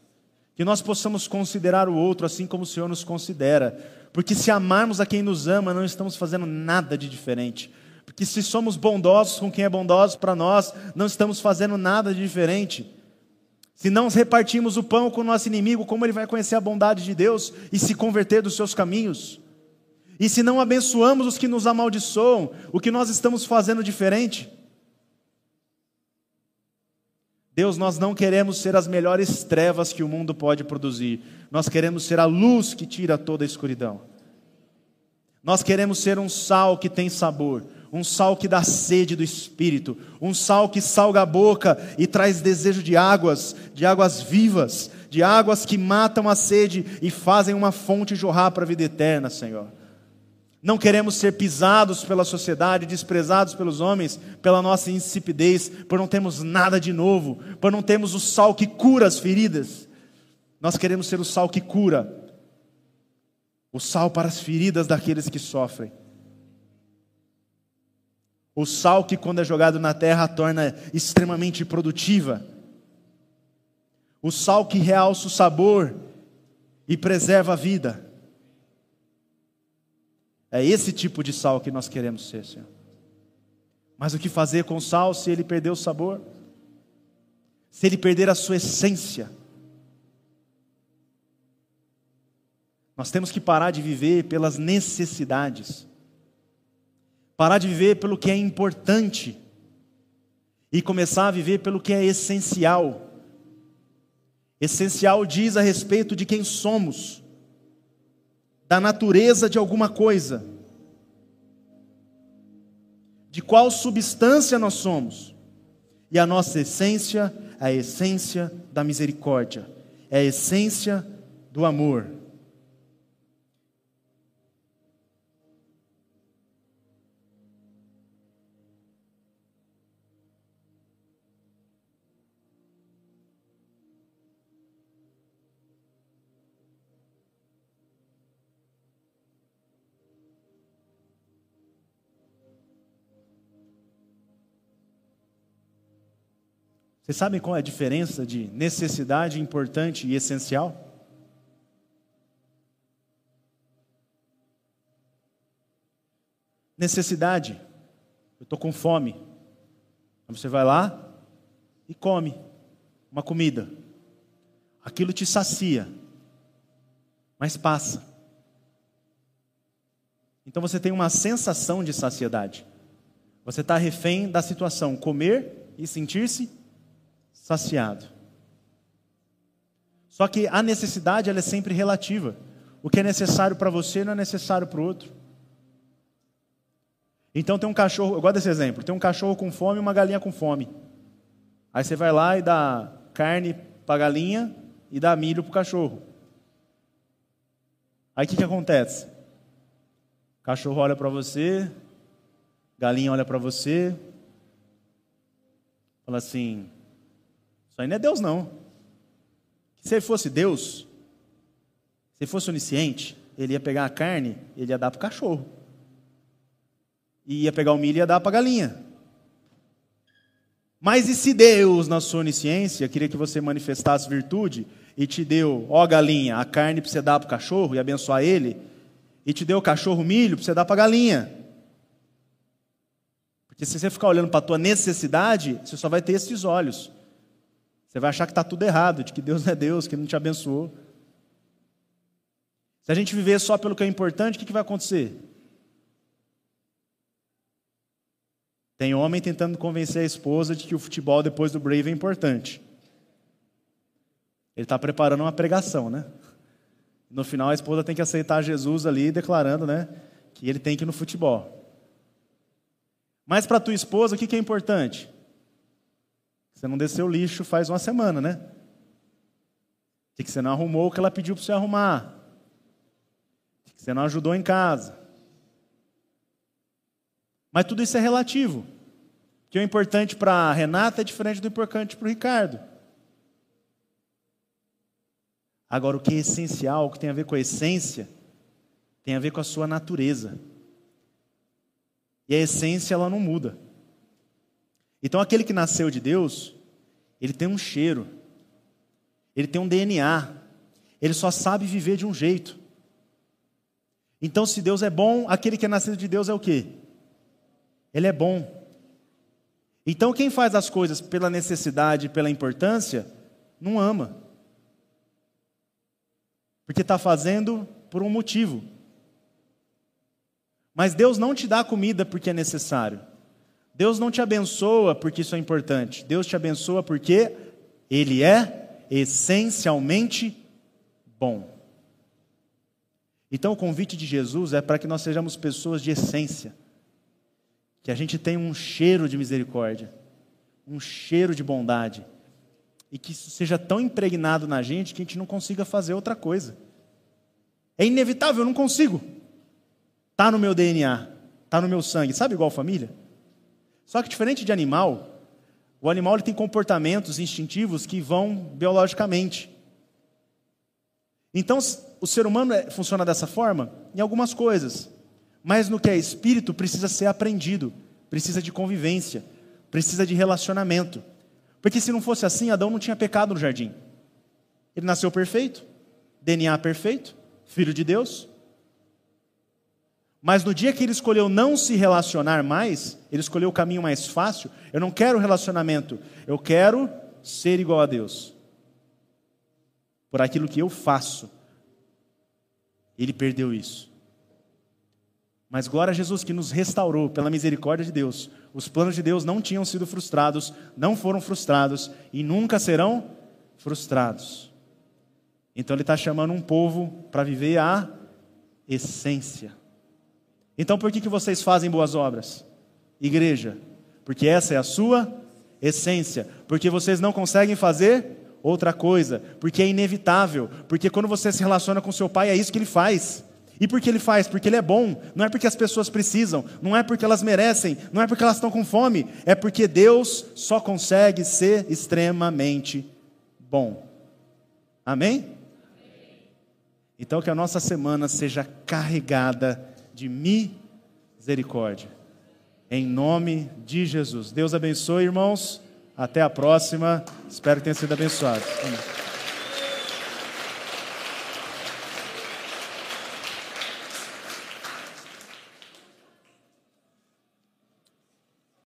Que nós possamos considerar o outro assim como o Senhor nos considera. Porque se amarmos a quem nos ama, não estamos fazendo nada de diferente. Porque se somos bondosos com quem é bondoso para nós, não estamos fazendo nada de diferente. Se não repartimos o pão com o nosso inimigo, como ele vai conhecer a bondade de Deus e se converter dos seus caminhos? E se não abençoamos os que nos amaldiçoam, o que nós estamos fazendo diferente? Deus, nós não queremos ser as melhores trevas que o mundo pode produzir, nós queremos ser a luz que tira toda a escuridão. Nós queremos ser um sal que tem sabor, um sal que dá sede do espírito, um sal que salga a boca e traz desejo de águas, de águas vivas, de águas que matam a sede e fazem uma fonte jorrar para a vida eterna, Senhor. Não queremos ser pisados pela sociedade, desprezados pelos homens, pela nossa insipidez, por não termos nada de novo, por não termos o sal que cura as feridas. Nós queremos ser o sal que cura, o sal para as feridas daqueles que sofrem. O sal que, quando é jogado na terra, torna extremamente produtiva. O sal que realça o sabor e preserva a vida. É esse tipo de sal que nós queremos ser, Senhor. Mas o que fazer com o sal se ele perder o sabor? Se ele perder a sua essência? Nós temos que parar de viver pelas necessidades Parar de viver pelo que é importante e começar a viver pelo que é essencial. Essencial diz a respeito de quem somos, da natureza de alguma coisa, de qual substância nós somos. E a nossa essência é a essência da misericórdia, é a essência do amor. Vocês sabem qual é a diferença de necessidade importante e essencial? Necessidade. Eu estou com fome. você vai lá e come uma comida. Aquilo te sacia, mas passa. Então você tem uma sensação de saciedade. Você está refém da situação comer e sentir-se saciado. Só que a necessidade ela é sempre relativa. O que é necessário para você não é necessário para o outro. Então tem um cachorro, eu gosto desse exemplo, tem um cachorro com fome e uma galinha com fome. Aí você vai lá e dá carne para a galinha e dá milho para o cachorro. Aí o que, que acontece? O cachorro olha para você, galinha olha para você, fala assim: Aí não é Deus, não. Se ele fosse Deus, se ele fosse onisciente, ele ia pegar a carne, ele ia dar para o cachorro e ia pegar o milho e ia dar para a galinha. Mas e se Deus, na sua onisciência, queria que você manifestasse virtude e te deu, ó galinha, a carne para você dar para o cachorro e abençoar ele, e te deu o cachorro milho para você dar para a galinha? Porque se você ficar olhando para a tua necessidade, você só vai ter esses olhos. Você vai achar que está tudo errado, de que Deus não é Deus, que Ele não te abençoou. Se a gente viver só pelo que é importante, o que, que vai acontecer? Tem homem tentando convencer a esposa de que o futebol depois do Brave é importante. Ele está preparando uma pregação, né? No final a esposa tem que aceitar Jesus ali, declarando, né, que ele tem que ir no futebol. Mas para tua esposa, o que, que é importante? Você não desceu lixo faz uma semana, né? Que você não arrumou o que ela pediu para você arrumar. Que você não ajudou em casa. Mas tudo isso é relativo. Que o importante para a Renata é diferente do importante para o Ricardo. Agora, o que é essencial, o que tem a ver com a essência, tem a ver com a sua natureza. E a essência, ela não muda. Então, aquele que nasceu de Deus, ele tem um cheiro, ele tem um DNA, ele só sabe viver de um jeito. Então, se Deus é bom, aquele que é nascido de Deus é o quê? Ele é bom. Então, quem faz as coisas pela necessidade, pela importância, não ama. Porque está fazendo por um motivo. Mas Deus não te dá comida porque é necessário. Deus não te abençoa porque isso é importante. Deus te abençoa porque Ele é essencialmente bom. Então, o convite de Jesus é para que nós sejamos pessoas de essência que a gente tenha um cheiro de misericórdia, um cheiro de bondade, e que isso seja tão impregnado na gente que a gente não consiga fazer outra coisa. É inevitável, eu não consigo. Está no meu DNA, está no meu sangue, sabe igual família? Só que diferente de animal, o animal ele tem comportamentos instintivos que vão biologicamente. Então, o ser humano é, funciona dessa forma em algumas coisas. Mas no que é espírito precisa ser aprendido, precisa de convivência, precisa de relacionamento. Porque se não fosse assim, Adão não tinha pecado no jardim. Ele nasceu perfeito, DNA perfeito, filho de Deus. Mas no dia que ele escolheu não se relacionar mais, ele escolheu o caminho mais fácil. Eu não quero relacionamento, eu quero ser igual a Deus. Por aquilo que eu faço. Ele perdeu isso. Mas glória a Jesus que nos restaurou pela misericórdia de Deus. Os planos de Deus não tinham sido frustrados, não foram frustrados e nunca serão frustrados. Então Ele está chamando um povo para viver a essência. Então por que, que vocês fazem boas obras? igreja, porque essa é a sua essência, porque vocês não conseguem fazer outra coisa, porque é inevitável, porque quando você se relaciona com seu pai é isso que ele faz. E por que ele faz? Porque ele é bom, não é porque as pessoas precisam, não é porque elas merecem, não é porque elas estão com fome, é porque Deus só consegue ser extremamente bom. Amém? Então que a nossa semana seja carregada de misericórdia. Em nome de Jesus. Deus abençoe, irmãos. Até a próxima. Espero que tenha sido abençoado. Amém.